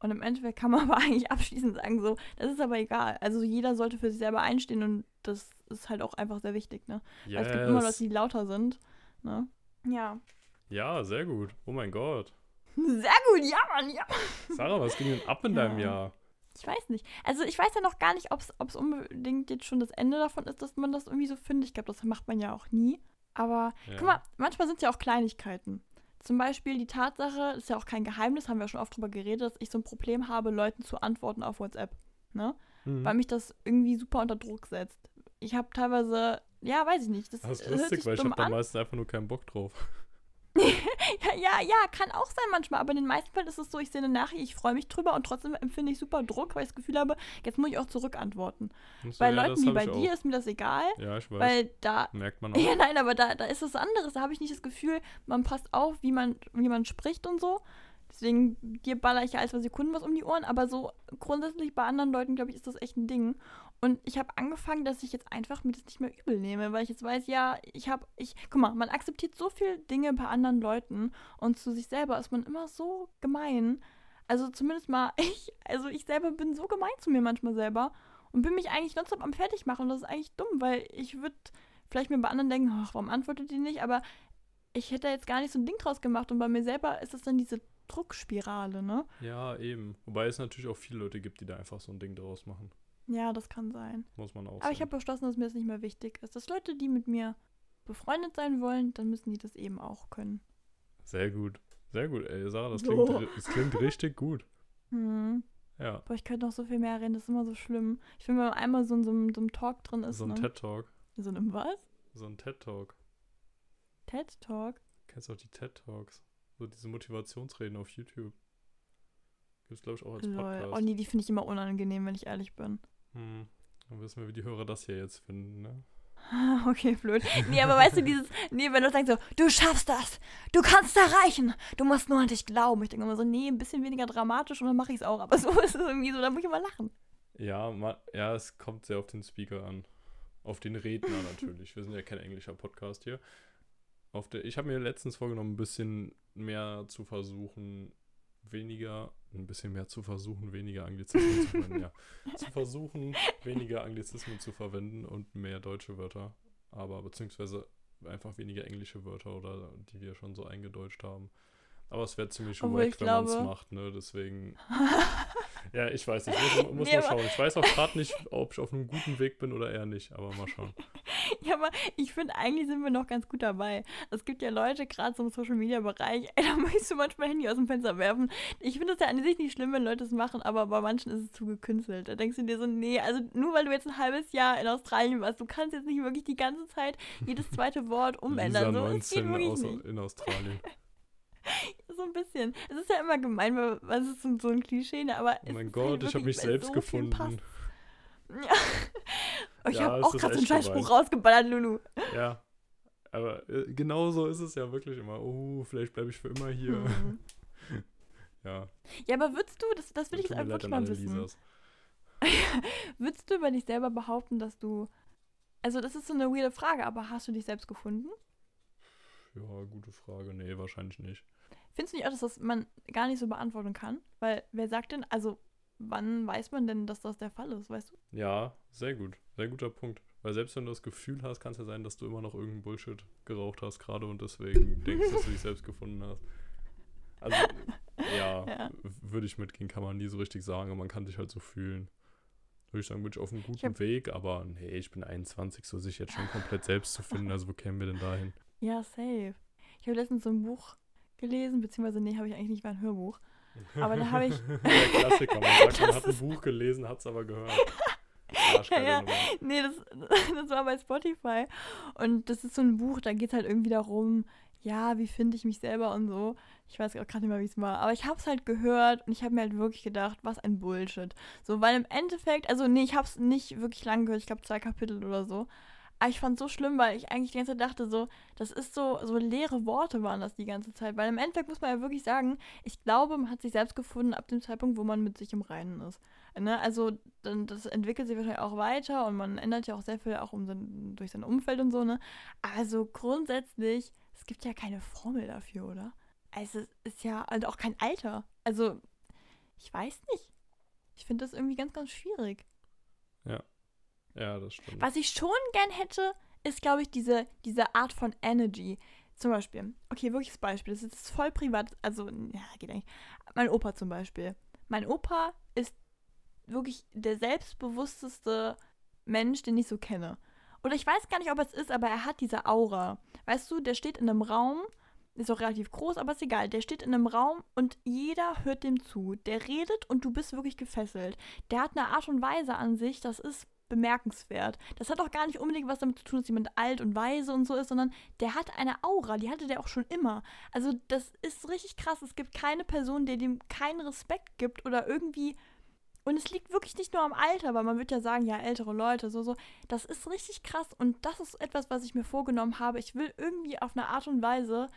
[SPEAKER 1] Und im Endeffekt kann man [LAUGHS] aber eigentlich abschließend sagen, so, das ist aber egal. Also jeder sollte für sich selber einstehen und das ist halt auch einfach sehr wichtig, ne? Yes. Weil es gibt immer Leute, die lauter sind, ne? Ja.
[SPEAKER 2] Ja, sehr gut. Oh mein Gott. [LAUGHS]
[SPEAKER 1] Sehr gut, ja, Mann, ja.
[SPEAKER 2] Sarah, was ging denn ab in ja. deinem Jahr?
[SPEAKER 1] Ich weiß nicht. Also ich weiß ja noch gar nicht, ob es unbedingt jetzt schon das Ende davon ist, dass man das irgendwie so findet. Ich glaube, das macht man ja auch nie. Aber ja. guck mal, manchmal sind es ja auch Kleinigkeiten. Zum Beispiel die Tatsache, ist ja auch kein Geheimnis, haben wir schon oft drüber geredet, dass ich so ein Problem habe, Leuten zu antworten auf WhatsApp. Ne? Mhm. Weil mich das irgendwie super unter Druck setzt. Ich habe teilweise ja, weiß ich nicht. Das,
[SPEAKER 2] Das ist lustig, weil ich habe da meistens einfach nur keinen Bock drauf.
[SPEAKER 1] Ja, ja, ja, kann auch sein manchmal, aber in den meisten Fällen ist es so, ich sehe eine Nachricht, ich freue mich drüber und trotzdem empfinde ich super Druck, weil ich das Gefühl habe, jetzt muss ich auch zurückantworten.
[SPEAKER 2] So,
[SPEAKER 1] Bei
[SPEAKER 2] ja,
[SPEAKER 1] Leuten wie bei dir
[SPEAKER 2] auch.
[SPEAKER 1] ist mir das egal,
[SPEAKER 2] Ja, ich weiß.
[SPEAKER 1] weil da
[SPEAKER 2] Merkt man [LAUGHS] auch.
[SPEAKER 1] Ja, nein, aber da, da ist was anderes. Da habe ich nicht das Gefühl, man passt auf, wie man, wie man spricht und so. Deswegen, dir baller ich ja alle zwei Sekunden was um die Ohren, aber so grundsätzlich bei anderen Leuten, glaube ich, ist das echt ein Ding. Und ich habe angefangen, dass ich jetzt einfach mir das nicht mehr übel nehme, weil ich jetzt weiß, ja, ich habe, ich, guck mal, man akzeptiert so viel Dinge bei anderen Leuten und zu sich selber ist man immer so gemein. Also zumindest mal [LAUGHS] ich, also ich selber bin so gemein zu mir manchmal selber und bin mich eigentlich nonstop am fertig machen und das ist eigentlich dumm, weil ich würde vielleicht mir bei anderen denken, ach, warum antwortet die nicht, aber ich hätte jetzt gar nicht so ein Ding draus gemacht und bei mir selber ist das dann diese Druckspirale, ne?
[SPEAKER 2] Ja, eben. Wobei es natürlich auch viele Leute gibt, die da einfach so ein Ding draus machen.
[SPEAKER 1] Ja, das kann sein.
[SPEAKER 2] Muss man auch
[SPEAKER 1] Aber ich
[SPEAKER 2] sagen.
[SPEAKER 1] habe beschlossen, dass mir das nicht mehr wichtig ist. Dass Leute, die mit mir befreundet sein wollen, dann müssen die das eben auch können.
[SPEAKER 2] Sehr gut. Sehr gut, ey, Sarah, das klingt, das klingt richtig gut. [LAUGHS]
[SPEAKER 1] Hm.
[SPEAKER 2] Ja.
[SPEAKER 1] Boah, ich könnte noch so viel mehr reden, das ist immer so schlimm. Ich finde, wenn man einmal so in so einem, so einem Talk drin ist,
[SPEAKER 2] So ein
[SPEAKER 1] ne?
[SPEAKER 2] TED-Talk.
[SPEAKER 1] so einem was?
[SPEAKER 2] So ein TED-Talk.
[SPEAKER 1] TED-Talk?
[SPEAKER 2] Kennst du auch die TED-Talks? So diese Motivationsreden auf YouTube. Gibt's, glaube ich, auch als
[SPEAKER 1] Lol.
[SPEAKER 2] Podcast.
[SPEAKER 1] Oh nee, die finde ich immer unangenehm, wenn ich ehrlich bin.
[SPEAKER 2] Hm. Dann wissen wir, wie die Hörer das hier jetzt finden, ne?
[SPEAKER 1] Okay, blöd. Nee, aber weißt du, dieses, nee, wenn du sagst so, du schaffst das, du kannst erreichen, du musst nur an dich glauben. Ich denke immer so, nee, ein bisschen weniger dramatisch und dann mache ich es auch. Aber [LAUGHS] so ist es irgendwie so, da muss ich immer lachen.
[SPEAKER 2] Ja, ma, ja, es kommt sehr auf den Speaker an. Auf den Redner [LAUGHS] natürlich. Wir sind ja kein englischer Podcast hier. Auf der, ich habe mir letztens vorgenommen, ein bisschen mehr zu versuchen, weniger, ein bisschen mehr zu versuchen, weniger Anglizismen zu verwenden, ja. [LAUGHS] Zu versuchen, weniger Anglizismen zu verwenden und mehr deutsche Wörter. Aber beziehungsweise einfach weniger englische Wörter oder die wir schon so eingedeutscht haben. Aber es wäre ziemlich
[SPEAKER 1] Obwohl
[SPEAKER 2] wack, wenn man es macht, ne? Deswegen. [LAUGHS] Ja, ich weiß nicht. Muss, muss
[SPEAKER 1] Nee,
[SPEAKER 2] mal schauen. Ich weiß auch gerade nicht, ob ich auf einem guten Weg bin oder eher nicht. Aber mal schauen. [LAUGHS]
[SPEAKER 1] Ja, aber ich finde, eigentlich sind wir noch ganz gut dabei. Es gibt ja Leute, gerade so im Social-Media-Bereich, ey, da [LAUGHS] möchtest du manchmal Handy aus dem Fenster werfen. Ich finde es ja an sich nicht schlimm, wenn Leute es machen, aber bei manchen ist es zu gekünstelt. Da denkst du dir so, nee, also nur weil du jetzt ein halbes Jahr in Australien warst, du kannst jetzt nicht wirklich die ganze Zeit jedes zweite Wort umändern.
[SPEAKER 2] Lisa
[SPEAKER 1] So, es geht
[SPEAKER 2] 19
[SPEAKER 1] wirklich
[SPEAKER 2] aus, in Australien.
[SPEAKER 1] So ein bisschen. Es ist ja immer gemein, weil es ist so ein Klischee, ne? aber
[SPEAKER 2] Oh mein
[SPEAKER 1] ist
[SPEAKER 2] Gott,
[SPEAKER 1] halt
[SPEAKER 2] ich habe mich selbst
[SPEAKER 1] so
[SPEAKER 2] gefunden.
[SPEAKER 1] Ja. [LAUGHS] Ich
[SPEAKER 2] Ja,
[SPEAKER 1] habe auch gerade so einen Scheißspruch rausgeballert, Lulu.
[SPEAKER 2] Ja. Aber äh, genau so ist es ja wirklich immer. Oh, vielleicht bleibe ich für immer hier.
[SPEAKER 1] Hm. [LAUGHS]
[SPEAKER 2] Ja.
[SPEAKER 1] Ja, aber würdest du, das, das will ich jetzt einfach wirklich mal wissen. [LAUGHS] Würdest du über dich selber behaupten, dass du. Also, das ist so eine weirde Frage, aber hast du dich selbst gefunden?
[SPEAKER 2] Ja, gute Frage. Nee, wahrscheinlich nicht.
[SPEAKER 1] Findest du nicht auch, dass das man gar nicht so beantworten kann? Weil, wer sagt denn, also, wann weiß man denn, dass das der Fall ist, weißt du?
[SPEAKER 2] Ja, sehr gut. Sehr guter Punkt. Weil selbst wenn du das Gefühl hast, kann es ja sein, dass du immer noch irgendeinen Bullshit geraucht hast gerade und deswegen [LAUGHS] denkst, dass du dich selbst gefunden hast. Also, ja, [LAUGHS]
[SPEAKER 1] Ja.
[SPEAKER 2] würde ich mitgehen, kann man nie so richtig sagen, aber man kann sich halt so fühlen. Würde ich sagen, bin ich auf einem guten
[SPEAKER 1] hab-
[SPEAKER 2] Weg, aber nee, ich bin 21, so sich jetzt schon komplett selbst zu finden, [LAUGHS] also wo kämen wir denn dahin?
[SPEAKER 1] Ja, safe. Ich habe letztens so ein Buch gelesen, beziehungsweise, nee, habe ich eigentlich nicht, war ein Hörbuch. Aber da habe ich- [LAUGHS]
[SPEAKER 2] Der Klassiker, man sagt, man
[SPEAKER 1] Das
[SPEAKER 2] hat ein Buch gelesen, hat es aber gehört. [LAUGHS]
[SPEAKER 1] Ja, ja. Nee, das, [LAUGHS] das war bei Spotify. Und das ist so ein Buch, da geht es halt irgendwie darum, ja, wie finde ich mich selber und so. Ich weiß auch gerade nicht mehr, wie es war. Aber ich habe es halt gehört und ich habe mir halt wirklich gedacht, was ein Bullshit. So, weil im Endeffekt, also nee, ich habe es nicht wirklich lang gehört, ich glaube zwei Kapitel oder so. Aber ich fand es so schlimm, weil ich eigentlich die ganze Zeit dachte, so, das ist so, so leere Worte waren das die ganze Zeit. Weil im Endeffekt muss man ja wirklich sagen, ich glaube, man hat sich selbst gefunden ab dem Zeitpunkt, wo man mit sich im Reinen ist. Ne? Also dann, das entwickelt sich wahrscheinlich auch weiter und man ändert ja auch sehr viel auch um sein, durch sein Umfeld und so, ne? Also grundsätzlich, es gibt ja keine Formel dafür, oder? Also es ist ja und auch kein Alter. Also, ich weiß nicht. Ich finde das irgendwie ganz, ganz schwierig.
[SPEAKER 2] Ja, das stimmt.
[SPEAKER 1] Was ich schon gern hätte, ist, glaube ich, diese, diese Art von Energy. Zum Beispiel, okay, wirkliches Beispiel, das ist voll privat, also, ja, geht eigentlich. Mein Opa zum Beispiel. Mein Opa ist wirklich der selbstbewussteste Mensch, den ich so kenne. Oder ich weiß gar nicht, ob es ist, aber er hat diese Aura. Weißt du, der steht in einem Raum, ist auch relativ groß, aber ist egal. Der steht in einem Raum und jeder hört dem zu. Der redet und du bist wirklich gefesselt. Der hat eine Art und Weise an sich, das ist bemerkenswert. Das hat auch gar nicht unbedingt was damit zu tun, dass jemand alt und weise und so ist, sondern der hat eine Aura, die hatte der auch schon immer. Also das ist richtig krass. Es gibt keine Person, der dem keinen Respekt gibt oder irgendwie. Und es liegt wirklich nicht nur am Alter, weil man wird ja sagen, ja, ältere Leute, so, so. Das ist richtig krass und das ist etwas, was ich mir vorgenommen habe. Ich will irgendwie auf eine Art und Weise,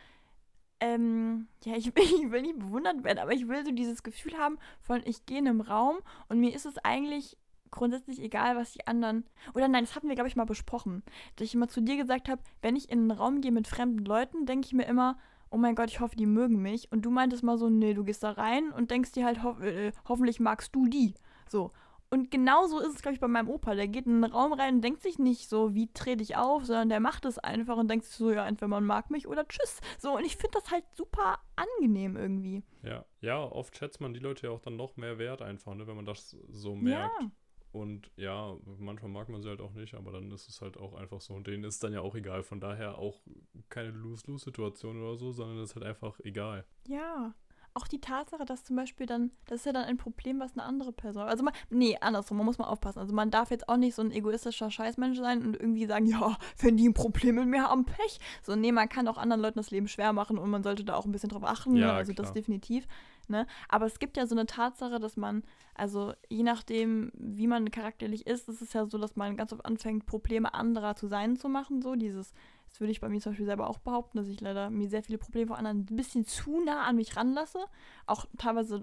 [SPEAKER 1] ähm, ja, ich will, [LAUGHS] ich will nicht bewundert werden, aber ich will so dieses Gefühl haben von, ich gehe in einem Raum und mir ist es eigentlich grundsätzlich egal, was die anderen. Oder nein, das hatten wir, glaube ich, mal besprochen. Dass ich immer zu dir gesagt habe, wenn ich in einen Raum gehe mit fremden Leuten, denke ich mir immer, oh mein Gott, ich hoffe, die mögen mich. Und du meintest mal so, nee, du gehst da rein und denkst dir halt, ho äh, hoffentlich magst du die. So. Und genauso ist es, glaube ich, bei meinem Opa. Der geht in einen Raum rein und denkt sich nicht so, wie trete ich auf, sondern der macht es einfach und denkt sich so, ja, entweder man mag mich oder tschüss. So, und ich finde das halt super angenehm irgendwie.
[SPEAKER 2] Ja, ja, oft schätzt man die Leute ja auch dann noch mehr wert einfach, ne, wenn man das so merkt. Ja. Und ja, manchmal mag man sie halt auch nicht, aber dann ist es halt auch einfach so. Und denen ist dann ja auch egal. Von daher auch keine Lose-Lose-Situation oder so, sondern es ist halt einfach egal.
[SPEAKER 1] Ja. Auch die Tatsache, dass zum Beispiel dann, das ist ja dann ein Problem, was eine andere Person. Also man, nee, andersrum, man muss mal aufpassen. Also man darf jetzt auch nicht so ein egoistischer Scheißmensch sein und irgendwie sagen, ja, wenn die ein Problem mit mir haben, Pech. So, nee, man kann auch anderen Leuten das Leben schwer machen und man sollte da auch ein bisschen drauf achten. Ja? Also klar. das definitiv. Ne? Aber es gibt ja so eine Tatsache, dass man, also je nachdem, wie man charakterlich ist, ist es ja so, dass man ganz oft anfängt, Probleme anderer zu sein zu machen. So dieses, das würde ich bei mir zum Beispiel selber auch behaupten, dass ich leider mir sehr viele Probleme von anderen ein bisschen zu nah an mich ranlasse. Auch teilweise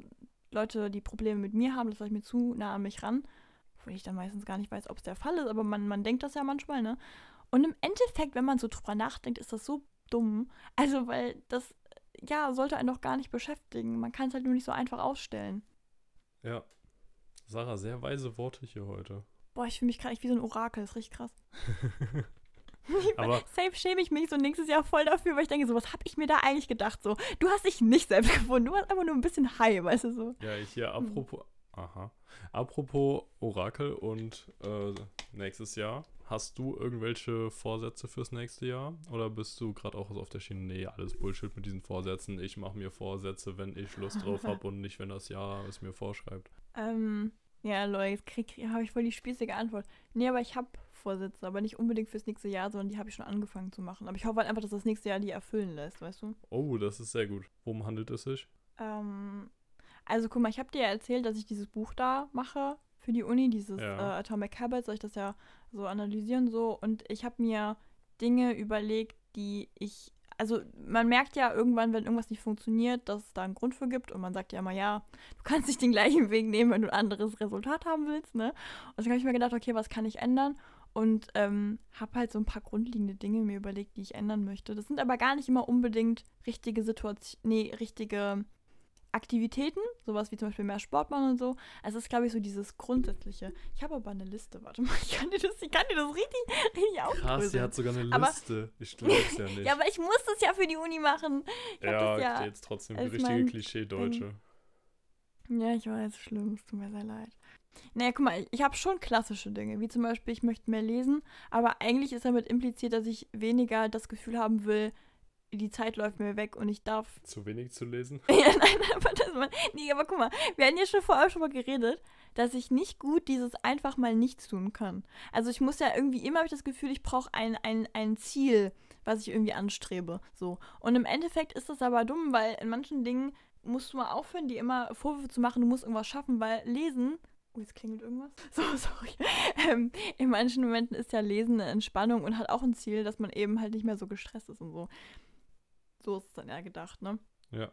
[SPEAKER 1] Leute, die Probleme mit mir haben, das lasse ich mir zu nah an mich ran. Obwohl ich dann meistens gar nicht weiß, ob es der Fall ist, aber man, man denkt das ja manchmal, ne? Und im Endeffekt, wenn man so drüber nachdenkt, ist das so dumm. Also, weil das ja, sollte einen doch gar nicht beschäftigen. Man kann es halt nur nicht so einfach ausstellen.
[SPEAKER 2] Ja. Sarah, sehr weise Worte hier heute.
[SPEAKER 1] Boah, ich fühle mich gerade wie so ein Orakel, das ist richtig krass. [LAUGHS] [LAUGHS] Aber safe schäme ich mich so nächstes Jahr voll dafür, weil ich denke, so, was habe ich mir da eigentlich gedacht? So, du hast dich nicht selbst [LAUGHS] gefunden, du warst einfach nur ein bisschen high, weißt du so.
[SPEAKER 2] Ja, ich hier, apropos, hm. aha. Apropos Orakel und äh, nächstes Jahr. Hast du irgendwelche Vorsätze fürs nächste Jahr? Oder bist du gerade auch auf der Schiene, nee, alles Bullshit mit diesen Vorsätzen. Ich mache mir Vorsätze, wenn ich Lust drauf habe und nicht, wenn das Jahr es mir vorschreibt.
[SPEAKER 1] Ähm, ja, Leute, jetzt habe ich voll die spießige Antwort. Nee, aber ich habe Vorsätze, aber nicht unbedingt fürs nächste Jahr, sondern die habe ich schon angefangen zu machen. Aber ich hoffe halt einfach, dass das nächste Jahr die erfüllen lässt, weißt du?
[SPEAKER 2] Oh, das ist sehr gut. Worum handelt es sich?
[SPEAKER 1] Ähm, also guck mal, ich habe dir ja erzählt, dass ich dieses Buch da mache für die Uni, dieses ja. äh, Atomic Habits, soll ich das ja so analysieren so. Und ich habe mir Dinge überlegt, die ich, also man merkt ja irgendwann, wenn irgendwas nicht funktioniert, dass es da einen Grund für gibt. Und man sagt ja immer, ja, du kannst nicht den gleichen [LAUGHS] Weg nehmen, wenn du ein anderes Resultat haben willst, ne? Und dann habe ich mir gedacht, okay, was kann ich ändern? Und ähm, habe halt so ein paar grundlegende Dinge mir überlegt, die ich ändern möchte. Das sind aber gar nicht immer unbedingt richtige Situationen, nee, richtige Aktivitäten, sowas wie zum Beispiel mehr Sport machen und so. Also es ist, glaube ich, so dieses Grundsätzliche. Ich habe aber eine Liste, warte mal, [LAUGHS] ich kann dir das, ich kann dir das richtig, richtig aufdröseln.
[SPEAKER 2] Krass, sie hat sogar eine Liste. Aber, ich glaube es ja nicht. [LAUGHS]
[SPEAKER 1] ja, aber ich muss das ja für die Uni machen.
[SPEAKER 2] Ich ja, ja jetzt trotzdem die richtige Klischee-Deutsche.
[SPEAKER 1] Ja, ich weiß, schlimm, es tut mir sehr leid. Naja, guck mal, ich habe schon klassische Dinge, wie zum Beispiel, ich möchte mehr lesen, aber eigentlich ist damit impliziert, dass ich weniger das Gefühl haben will, die Zeit läuft mir weg und ich darf. [LAUGHS]
[SPEAKER 2] Zu wenig zu lesen? [LAUGHS]
[SPEAKER 1] ja, nein, aber das mal. Nee, aber guck mal, wir hatten ja schon vorher schon mal geredet, dass ich nicht gut dieses einfach mal nichts tun kann. Also ich muss ja irgendwie immer habe ich das Gefühl, ich brauche ein, ein, ein Ziel, was ich irgendwie anstrebe. So. Und im Endeffekt ist das aber dumm, weil in manchen Dingen musst du mal aufhören, dir immer Vorwürfe zu machen, du musst irgendwas schaffen, weil lesen Oh, jetzt klingelt irgendwas. [LAUGHS] So, sorry. Ähm, in manchen Momenten ist ja Lesen eine Entspannung und hat auch ein Ziel, dass man eben halt nicht mehr so gestresst ist und so. So ist es dann eher gedacht, ne?
[SPEAKER 2] Ja.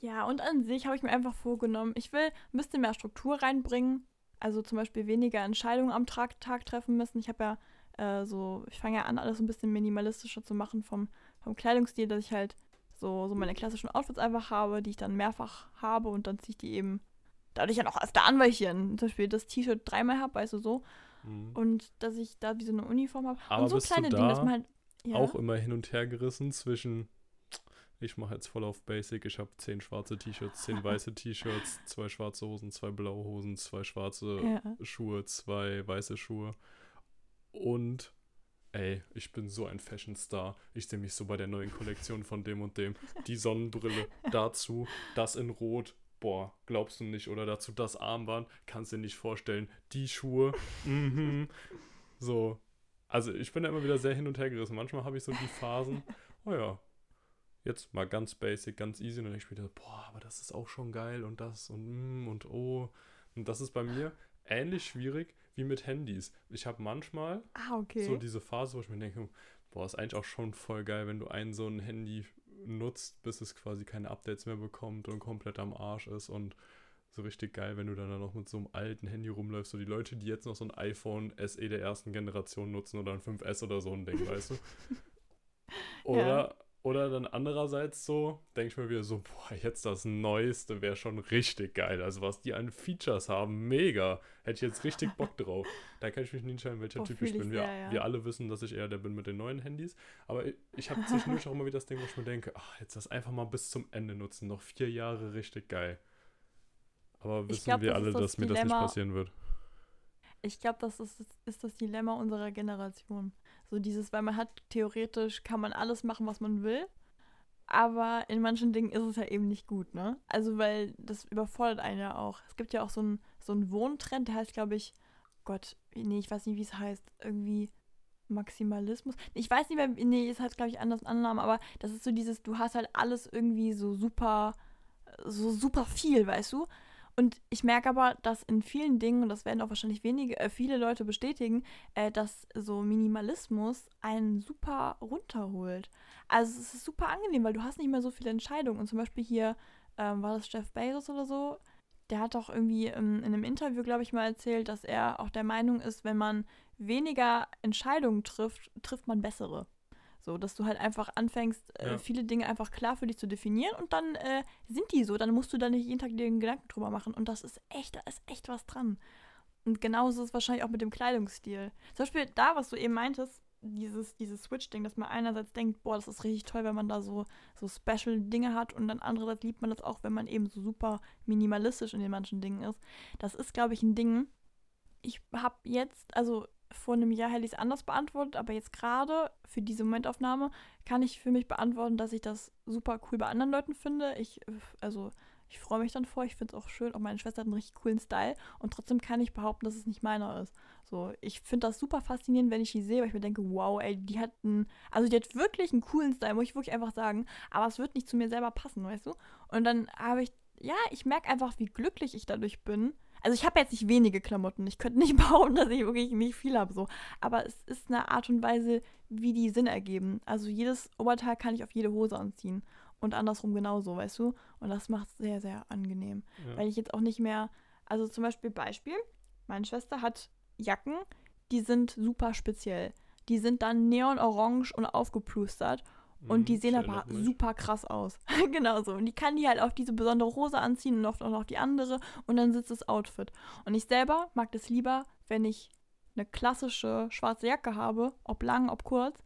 [SPEAKER 1] Ja, und an sich habe ich mir einfach vorgenommen, ich will ein bisschen mehr Struktur reinbringen. Also zum Beispiel weniger Entscheidungen am Tag, Tag treffen müssen. Ich habe ja äh, so, ich fange ja an, alles ein bisschen minimalistischer zu machen vom, vom Kleidungsstil, dass ich halt so, so meine klassischen Outfits einfach habe, die ich dann mehrfach habe und dann ziehe ich die eben dadurch ja noch öfter an, weil ich hier zum Beispiel das T-Shirt dreimal habe, weißt du so. Mhm. Und dass ich da wie so eine Uniform habe.
[SPEAKER 2] Und so kleine Dinge, dass man halt. Ja? Auch immer hin und her gerissen zwischen ich mache jetzt voll auf Basic. Ich habe zehn schwarze T-Shirts, zehn [LAUGHS] weiße T-Shirts, zwei schwarze Hosen, zwei blaue Hosen, zwei schwarze ja. Schuhe, zwei weiße Schuhe. Und ey, ich bin so ein Fashion-Star. Ich sehe mich so bei der neuen Kollektion von dem und dem. Die Sonnenbrille [LAUGHS] dazu, das in Rot. boah, glaubst du nicht, oder dazu das Armband, kannst du dir nicht vorstellen, die Schuhe, [LAUGHS] mhm. so. Also ich bin da immer wieder sehr hin und her gerissen. Manchmal habe ich so die Phasen, oh ja, jetzt mal ganz basic, ganz easy, und dann denke ich mir, boah, aber das ist auch schon geil und das und mm und oh. Und das ist bei mir ähnlich schwierig wie mit Handys. Ich habe manchmal
[SPEAKER 1] ah, okay.
[SPEAKER 2] so diese Phase, wo ich mir denke, boah, ist eigentlich auch schon voll geil, wenn du ein so ein Handy nutzt, bis es quasi keine Updates mehr bekommt und komplett am Arsch ist und so richtig geil, wenn du dann noch mit so einem alten Handy rumläufst. So die Leute, die jetzt noch so ein iPhone SE der ersten Generation nutzen oder ein 5S oder so ein Ding, weißt du? [LAUGHS] Oder ja. Oder dann andererseits so, denke ich mir wieder so, boah, jetzt das Neueste wäre schon richtig geil. Also was die an Features haben, mega. Hätte ich jetzt richtig [LAUGHS] Bock drauf. Da kann ich mich nicht entscheiden, welcher oh, Typ ich bin. Sehr, wir, ja. wir alle wissen, dass ich eher der bin mit den neuen Handys. Aber ich, ich habe zwischendurch auch immer wieder das Ding, wo ich mir denke, ach, jetzt das einfach mal bis zum Ende nutzen. Noch vier Jahre richtig geil. Aber wissen glaub, wir alle, das dass Dilemma, mir das nicht passieren wird.
[SPEAKER 1] Ich glaube, das ist, ist das Dilemma unserer Generation. So dieses, weil man hat theoretisch, kann man alles machen, was man will. Aber in manchen Dingen ist es ja eben nicht gut, ne? Also, weil das überfordert einen ja auch. Es gibt ja auch so einen so Wohntrend, der heißt, glaube ich, Gott, nee, ich weiß nicht, wie es heißt. Irgendwie Maximalismus. Ich weiß nicht mehr, nee, es heißt, glaube ich, anders Annahmen, aber das ist so dieses, du hast halt alles irgendwie so super, so super viel, weißt du? Und ich merke aber, dass in vielen Dingen, und das werden auch wahrscheinlich wenige, äh, viele Leute bestätigen, äh, dass so Minimalismus einen super runterholt. Also es ist super angenehm, weil du hast nicht mehr so viele Entscheidungen. Und zum Beispiel hier, ähm, war das Jeff Bezos oder so, der hat doch irgendwie ähm, in einem Interview, glaube ich, mal erzählt, dass er auch der Meinung ist, wenn man weniger Entscheidungen trifft, trifft man bessere. So, dass du halt einfach anfängst, äh, ja. viele Dinge einfach klar für dich zu definieren und dann äh, sind die so. Dann musst du da nicht jeden Tag dir Gedanken drüber machen. Und das ist echt, da ist echt was dran. Und genauso ist es wahrscheinlich auch mit dem Kleidungsstil. Zum Beispiel da, was du eben meintest, dieses, dieses Switch-Ding, dass man einerseits denkt, boah, das ist richtig toll, wenn man da so, so Special-Dinge hat und dann andererseits liebt man das auch, wenn man eben so super minimalistisch in den manchen Dingen ist. Das ist, glaube ich, ein Ding. Ich habe jetzt, also vor einem Jahr hätte ich es anders beantwortet, aber jetzt gerade für diese Momentaufnahme kann ich für mich beantworten, dass ich das super cool bei anderen Leuten finde. Ich, also, ich freue mich dann vor, ich finde es auch schön, auch meine Schwester hat einen richtig coolen Style und trotzdem kann ich behaupten, dass es nicht meiner ist. So, ich finde das super faszinierend, wenn ich die sehe, weil ich mir denke, wow, ey, die hat einen, also die hat wirklich einen coolen Style, muss ich wirklich einfach sagen, aber es wird nicht zu mir selber passen, weißt du? Und dann habe ich, ja, ich merke einfach, wie glücklich ich dadurch bin, also ich habe jetzt nicht wenige Klamotten. Ich könnte nicht [LAUGHS] behaupten, dass ich wirklich nicht viel habe. So. Aber es ist eine Art und Weise, wie die Sinn ergeben. Also jedes Oberteil kann ich auf jede Hose anziehen. Und andersrum genauso, weißt du? Und das macht es sehr, sehr angenehm. Ja. Weil ich jetzt auch nicht mehr. Also zum Beispiel Beispiel, meine Schwester hat Jacken, die sind super speziell. Die sind dann neonorange und aufgeplustert. Und die mhm, sehen aber super krass aus. [LAUGHS] genau so. Und die kann die halt auf diese besondere Hose anziehen und oft auch noch die andere. Und dann sitzt das Outfit. Und ich selber mag das lieber, wenn ich eine klassische schwarze Jacke habe, ob lang, ob kurz.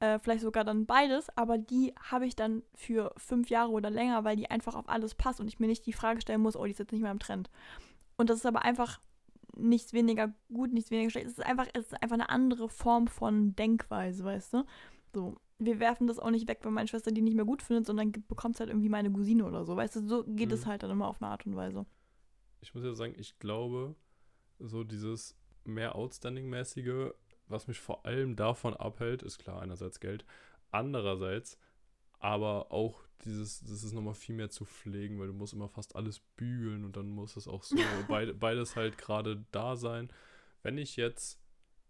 [SPEAKER 1] Äh, vielleicht sogar dann beides. Aber die habe ich dann für fünf Jahre oder länger, weil die einfach auf alles passt und ich mir nicht die Frage stellen muss, oh, die ist jetzt nicht mehr im Trend. Und das ist aber einfach nichts weniger gut, nichts weniger schlecht. Es ist einfach, es ist einfach eine andere Form von Denkweise, weißt du? So wir werfen das auch nicht weg, wenn meine Schwester die nicht mehr gut findet, sondern bekommt es halt irgendwie meine Cousine oder so. Weißt du, so geht mhm. es halt dann immer auf eine Art und Weise.
[SPEAKER 2] Ich muss ja sagen, ich glaube, so dieses mehr Outstanding-mäßige, was mich vor allem davon abhält, ist klar, einerseits Geld, andererseits aber auch dieses, das ist nochmal viel mehr zu pflegen, weil du musst immer fast alles bügeln und dann muss es auch so [LAUGHS] beid, beides halt gerade da sein. Wenn ich jetzt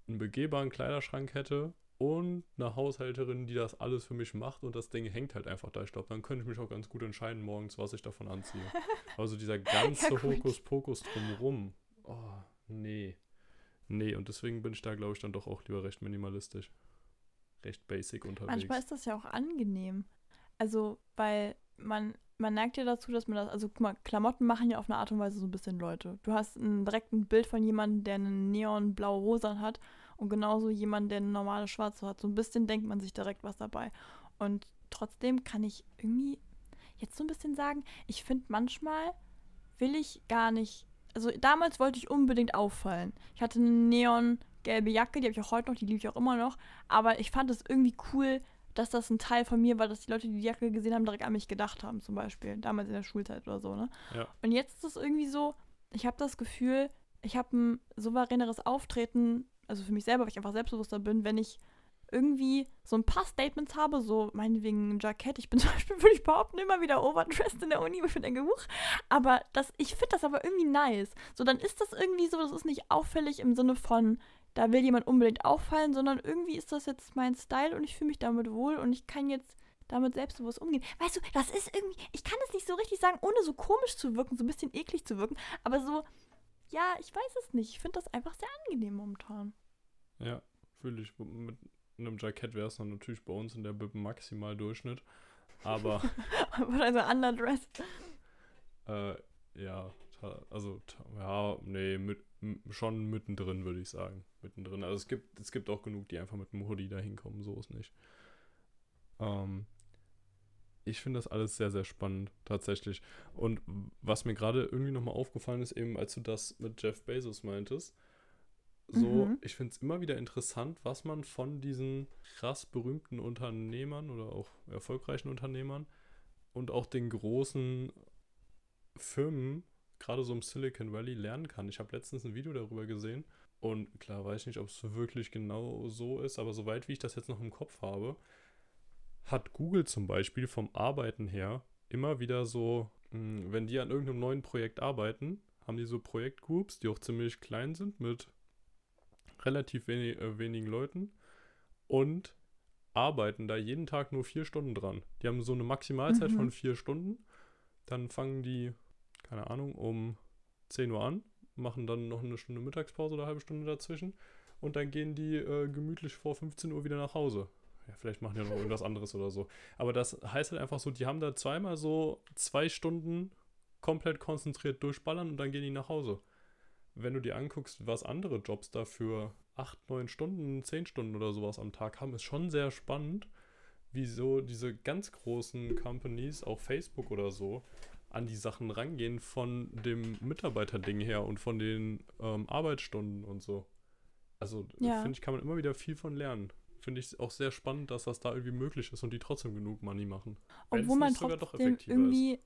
[SPEAKER 2] einen begehbaren Kleiderschrank hätte, und eine Haushälterin, die das alles für mich macht und das Ding hängt halt einfach da. Ich glaube, dann könnte ich mich auch ganz gut entscheiden morgens, was ich davon anziehe. [LAUGHS] Also dieser ganze ja, Hokuspokus drumherum. Oh, nee. Nee, und deswegen bin ich da, glaube ich, dann doch auch lieber recht minimalistisch. Recht basic unterwegs.
[SPEAKER 1] Manchmal ist das ja auch angenehm. Also, weil man, man neigt ja dazu, dass man das, also guck mal, Klamotten machen ja auf eine Art und Weise so ein bisschen Leute. Du hast ein, direkt ein Bild von jemandem, der eine neonblaue Hose hat und genauso jemand, der eine normale schwarze hat. So ein bisschen denkt man sich direkt was dabei. Und trotzdem kann ich irgendwie jetzt so ein bisschen sagen, ich finde manchmal will ich gar nicht. Also damals wollte ich unbedingt auffallen. Ich hatte eine neongelbe Jacke, die habe ich auch heute noch, die liebe ich auch immer noch. Aber ich fand es irgendwie cool, dass das ein Teil von mir war, dass die Leute, die die Jacke gesehen haben, direkt an mich gedacht haben, zum Beispiel. Damals in der Schulzeit oder so, ne?
[SPEAKER 2] Ja.
[SPEAKER 1] Und jetzt ist es irgendwie so, ich habe das Gefühl, ich habe ein souveräneres Auftreten, also für mich selber, weil ich einfach selbstbewusster bin, wenn ich irgendwie so ein paar Statements habe, so meinetwegen ein Jackett. Ich bin [LAUGHS] zum Beispiel, würde ich behaupten, immer wieder overdressed in der Uni, wo ich mir denke, huch. Aber das, ich finde das aber irgendwie nice. So, dann ist das irgendwie so, das ist nicht auffällig im Sinne von, da will jemand unbedingt auffallen, sondern irgendwie ist das jetzt mein Style und ich fühle mich damit wohl und ich kann jetzt damit selbstbewusst umgehen. Weißt du, das ist irgendwie, ich kann es nicht so richtig sagen, ohne so komisch zu wirken, so ein bisschen eklig zu wirken, aber so, ja, ich weiß es nicht. Ich finde das einfach sehr angenehm momentan.
[SPEAKER 2] Ja, fühle ich. Mit einem Jackett wäre es dann natürlich bei uns in der Bib maximal Durchschnitt. Aber. [LAUGHS]
[SPEAKER 1] also underdressed.
[SPEAKER 2] Äh, ja, also, ja, nee, mit, schon mittendrin, würde ich sagen. Mittendrin. Also es gibt, es gibt auch genug, die einfach mit einem Hoodie da hinkommen, so ist nicht. Ähm, ich finde das alles sehr, sehr spannend, tatsächlich. Und was mir gerade irgendwie nochmal aufgefallen ist, eben als du das mit Jeff Bezos meintest, so, mhm. ich finde es immer wieder interessant, was man von diesen krass berühmten Unternehmern oder auch erfolgreichen Unternehmern und auch den großen Firmen, gerade so im Silicon Valley, lernen kann. Ich habe letztens ein Video darüber gesehen und klar weiß ich nicht, ob es wirklich genau so ist, aber soweit wie ich das jetzt noch im Kopf habe, hat Google zum Beispiel vom Arbeiten her immer wieder so, hm, wenn die an irgendeinem neuen Projekt arbeiten, haben die so Projektgroups, die auch ziemlich klein sind mit relativ wenig, äh, wenigen Leuten und arbeiten da jeden Tag nur vier Stunden dran. Die haben so eine Maximalzeit mhm. von vier Stunden. Dann fangen die, keine Ahnung, um 10 Uhr an, machen dann noch eine Stunde Mittagspause oder eine halbe Stunde dazwischen und dann gehen die äh, gemütlich vor 15 Uhr wieder nach Hause. Ja, vielleicht machen die noch irgendwas anderes oder so. Aber das heißt halt einfach so, die haben da zweimal so zwei Stunden komplett konzentriert durchballern und dann gehen die nach Hause wenn du dir anguckst, was andere Jobs dafür 8, 9 Stunden, 10 Stunden oder sowas am Tag haben, ist schon sehr spannend, wieso diese ganz großen Companies, auch Facebook oder so, an die Sachen rangehen von dem Mitarbeiterding her und von den ähm, Arbeitsstunden und so. Also ja. finde ich, kann man immer wieder viel von lernen. Finde ich auch sehr spannend, dass das da irgendwie möglich ist und die trotzdem genug Money machen.
[SPEAKER 1] Obwohl man trotzdem irgendwie ist.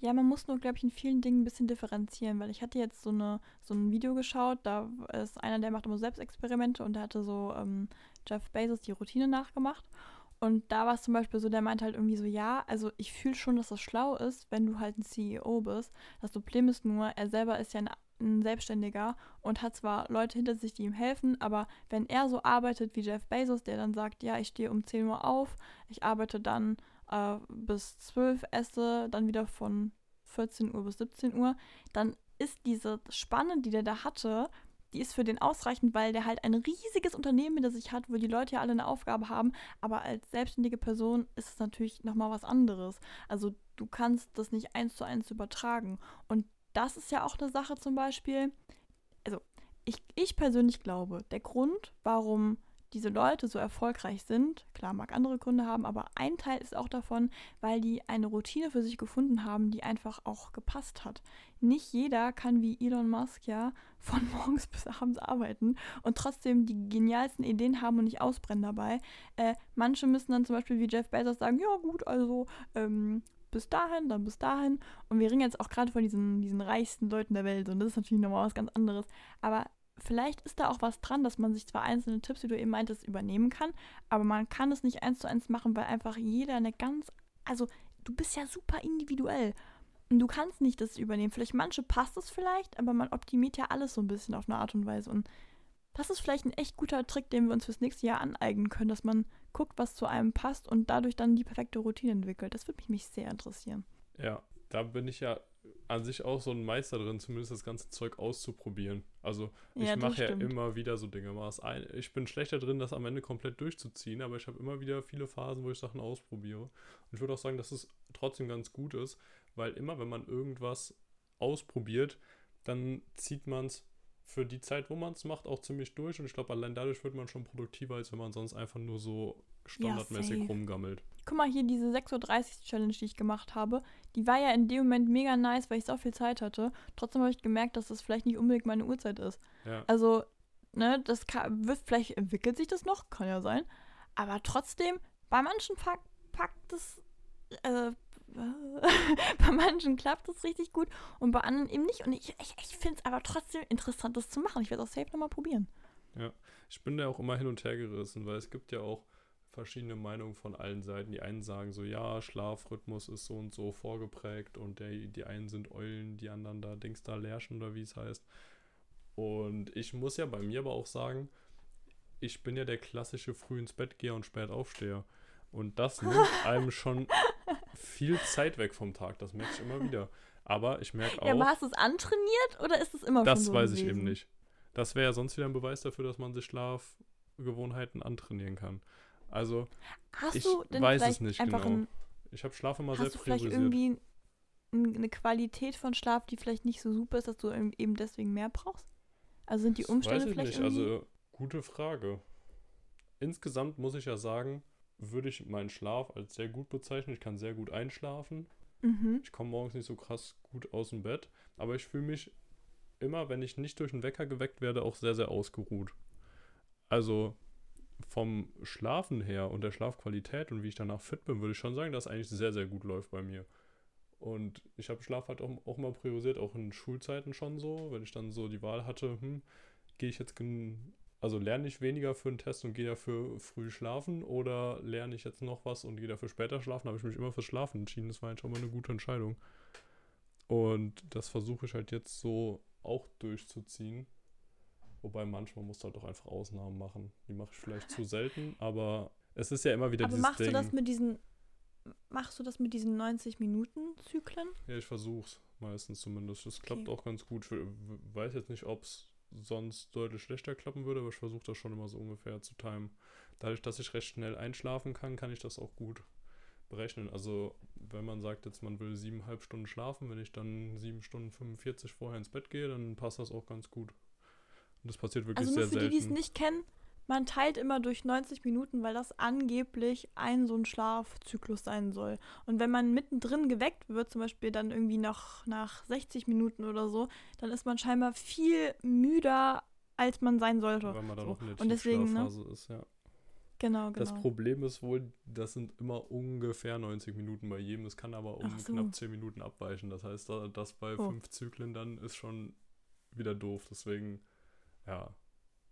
[SPEAKER 1] Ja, man muss nur, glaube ich, in vielen Dingen ein bisschen differenzieren, weil ich hatte jetzt so, eine, so ein Video geschaut, da ist einer, der macht immer Selbstexperimente und der hatte so ähm, Jeff Bezos die Routine nachgemacht. Und da war es zum Beispiel so, der meinte halt irgendwie so, ja, also ich fühle schon, dass das schlau ist, wenn du halt ein CEO bist. Das Problem ist nur, er selber ist ja ein, ein Selbstständiger und hat zwar Leute hinter sich, die ihm helfen, aber wenn er so arbeitet wie Jeff Bezos, der dann sagt, ja, ich stehe um 10 Uhr auf, ich arbeite dann äh, bis 12 esse, dann wieder von 14 Uhr bis 17 Uhr, dann ist diese Spanne, die der da hatte, die ist für den ausreichend, weil der halt ein riesiges Unternehmen hinter sich hat, wo die Leute ja alle eine Aufgabe haben. Aber als selbstständige Person ist es natürlich nochmal was anderes. Also du kannst das nicht eins zu eins übertragen. Und das ist ja auch eine Sache zum Beispiel. Also ich, ich persönlich glaube, der Grund, warum diese Leute so erfolgreich sind, klar mag andere Gründe haben, aber ein Teil ist auch davon, weil die eine Routine für sich gefunden haben, die einfach auch gepasst hat. Nicht jeder kann wie Elon Musk ja von [LAUGHS] morgens bis abends arbeiten und trotzdem die genialsten Ideen haben und nicht ausbrennen dabei. Äh, manche müssen dann zum Beispiel wie Jeff Bezos sagen, ja gut, also ähm, bis dahin, dann bis dahin. Und wir reden jetzt auch gerade von diesen, diesen reichsten Leuten der Welt und das ist natürlich nochmal was ganz anderes. Aber vielleicht ist da auch was dran, dass man sich zwar einzelne Tipps, wie du eben meintest, übernehmen kann, aber man kann es nicht eins zu eins machen, weil einfach jeder eine ganz, also du bist ja super individuell und du kannst nicht das übernehmen. Vielleicht manche passt es vielleicht, aber man optimiert ja alles so ein bisschen auf eine Art und Weise und das ist vielleicht ein echt guter Trick, den wir uns fürs nächste Jahr aneignen können, dass man guckt, was zu einem passt und dadurch dann die perfekte Routine entwickelt. Das würde mich, mich sehr interessieren.
[SPEAKER 2] Ja, da bin ich ja an sich auch so ein Meister drin, zumindest das ganze Zeug auszuprobieren. Also ich ja, mache ja immer wieder so Dinge. Ich bin schlechter drin, das am Ende komplett durchzuziehen, aber ich habe immer wieder viele Phasen, wo ich Sachen ausprobiere. Und ich würde auch sagen, dass es trotzdem ganz gut ist, weil immer, wenn man irgendwas ausprobiert, dann zieht man es für die Zeit, wo man es macht, auch ziemlich durch. Und ich glaube, allein dadurch wird man schon produktiver, als wenn man sonst einfach nur so standardmäßig ja, rumgammelt.
[SPEAKER 1] Guck mal hier, diese 6.30 Uhr Challenge, die ich gemacht habe, die war ja in dem Moment mega nice, weil ich so viel Zeit hatte. Trotzdem habe ich gemerkt, dass das vielleicht nicht unbedingt meine Uhrzeit ist.
[SPEAKER 2] Ja.
[SPEAKER 1] Also, ne, das kann, wird, vielleicht entwickelt sich das noch, kann ja sein. Aber trotzdem, bei manchen packt, packt es, äh, [LAUGHS] bei manchen klappt es richtig gut und bei anderen eben nicht. Und ich, ich, ich finde es aber trotzdem interessant, das zu machen. Ich werde es auch safe nochmal probieren.
[SPEAKER 2] Ja, ich bin da auch immer hin und her gerissen, weil es gibt ja auch verschiedene Meinungen von allen Seiten. Die einen sagen so, ja, Schlafrhythmus ist so und so vorgeprägt und der, die einen sind Eulen, die anderen da Dings da Lärchen oder wie es heißt. Und ich muss ja bei mir aber auch sagen, ich bin ja der klassische früh ins Bett geher und spät aufsteher. Und das nimmt [LAUGHS] einem schon viel Zeit weg vom Tag. Das merke ich immer wieder. Aber ich merke auch.
[SPEAKER 1] Ja, aber hast du es antrainiert oder ist es immer
[SPEAKER 2] das
[SPEAKER 1] schon so
[SPEAKER 2] weiß ich
[SPEAKER 1] gewesen?
[SPEAKER 2] eben nicht. Das wäre ja sonst wieder ein Beweis dafür, dass man sich Schlafgewohnheiten antrainieren kann. Also,
[SPEAKER 1] Hast
[SPEAKER 2] ich
[SPEAKER 1] du denn
[SPEAKER 2] weiß es nicht genau.
[SPEAKER 1] ein,
[SPEAKER 2] ich habe Schlaf immer
[SPEAKER 1] hast du vielleicht
[SPEAKER 2] priorisiert.
[SPEAKER 1] irgendwie eine Qualität von Schlaf, die vielleicht nicht so super ist, dass du eben- deswegen mehr brauchst? Also sind die
[SPEAKER 2] Das
[SPEAKER 1] Umstände
[SPEAKER 2] weiß ich
[SPEAKER 1] vielleicht
[SPEAKER 2] nicht. Also, gute Frage. Insgesamt muss ich ja sagen, würde ich meinen Schlaf als sehr gut bezeichnen. Ich kann sehr gut einschlafen.
[SPEAKER 1] mhm.
[SPEAKER 2] Ich komme morgens nicht so krass gut aus dem Bett. Aber ich fühle mich immer, wenn ich nicht durch den Wecker geweckt werde, auch sehr, sehr ausgeruht. Also vom Schlafen her und der Schlafqualität und wie ich danach fit bin, würde ich schon sagen, dass eigentlich sehr, sehr gut läuft bei mir. Und ich habe Schlaf halt auch, auch mal priorisiert, auch in Schulzeiten schon so, wenn ich dann so die Wahl hatte, hm, gehe ich jetzt, also lerne ich weniger für einen Test und gehe dafür früh schlafen oder lerne ich jetzt noch was und gehe dafür später schlafen, habe ich mich immer fürs Schlafen entschieden. Das war eigentlich schon mal eine gute Entscheidung. Und das versuche ich halt jetzt so auch durchzuziehen. Wobei manchmal musst du halt auch einfach Ausnahmen machen. Die mache ich vielleicht zu selten, aber es ist ja immer wieder
[SPEAKER 1] Aber
[SPEAKER 2] dieses
[SPEAKER 1] machst
[SPEAKER 2] Ding.
[SPEAKER 1] du das mit diesen... Machst du das mit diesen 90-Minuten-Zyklen?
[SPEAKER 2] Ja, ich versuch's meistens zumindest. Das klappt
[SPEAKER 1] Okay.
[SPEAKER 2] auch ganz gut. Ich weiß jetzt nicht, ob es sonst deutlich schlechter klappen würde, aber ich versuche das schon immer so ungefähr zu timen. Dadurch, dass ich recht schnell einschlafen kann, kann ich das auch gut berechnen. Also, wenn man sagt, jetzt man will siebeneinhalb Stunden schlafen, wenn ich dann sieben Stunden 45 vorher ins Bett gehe, dann passt das auch ganz gut. Und das passiert wirklich
[SPEAKER 1] Also nur
[SPEAKER 2] sehr
[SPEAKER 1] für die, die es
[SPEAKER 2] selten.
[SPEAKER 1] nicht kennen, man teilt immer durch 90 Minuten, weil das angeblich ein so ein Schlafzyklus sein soll. Und wenn man mittendrin geweckt wird, zum Beispiel dann irgendwie noch nach 60 Minuten oder so, dann ist man scheinbar viel müder, als man sein sollte.
[SPEAKER 2] Weil man dann
[SPEAKER 1] So.
[SPEAKER 2] noch in der
[SPEAKER 1] Und deswegen, ne?
[SPEAKER 2] Ist, ja.
[SPEAKER 1] Genau,
[SPEAKER 2] Das
[SPEAKER 1] genau.
[SPEAKER 2] Problem ist wohl, das sind immer ungefähr 90 Minuten bei jedem. Es kann aber um
[SPEAKER 1] so.
[SPEAKER 2] knapp 10 Minuten abweichen. Das heißt, da- das bei
[SPEAKER 1] Oh.
[SPEAKER 2] fünf Zyklen dann ist schon wieder doof. Deswegen, ja,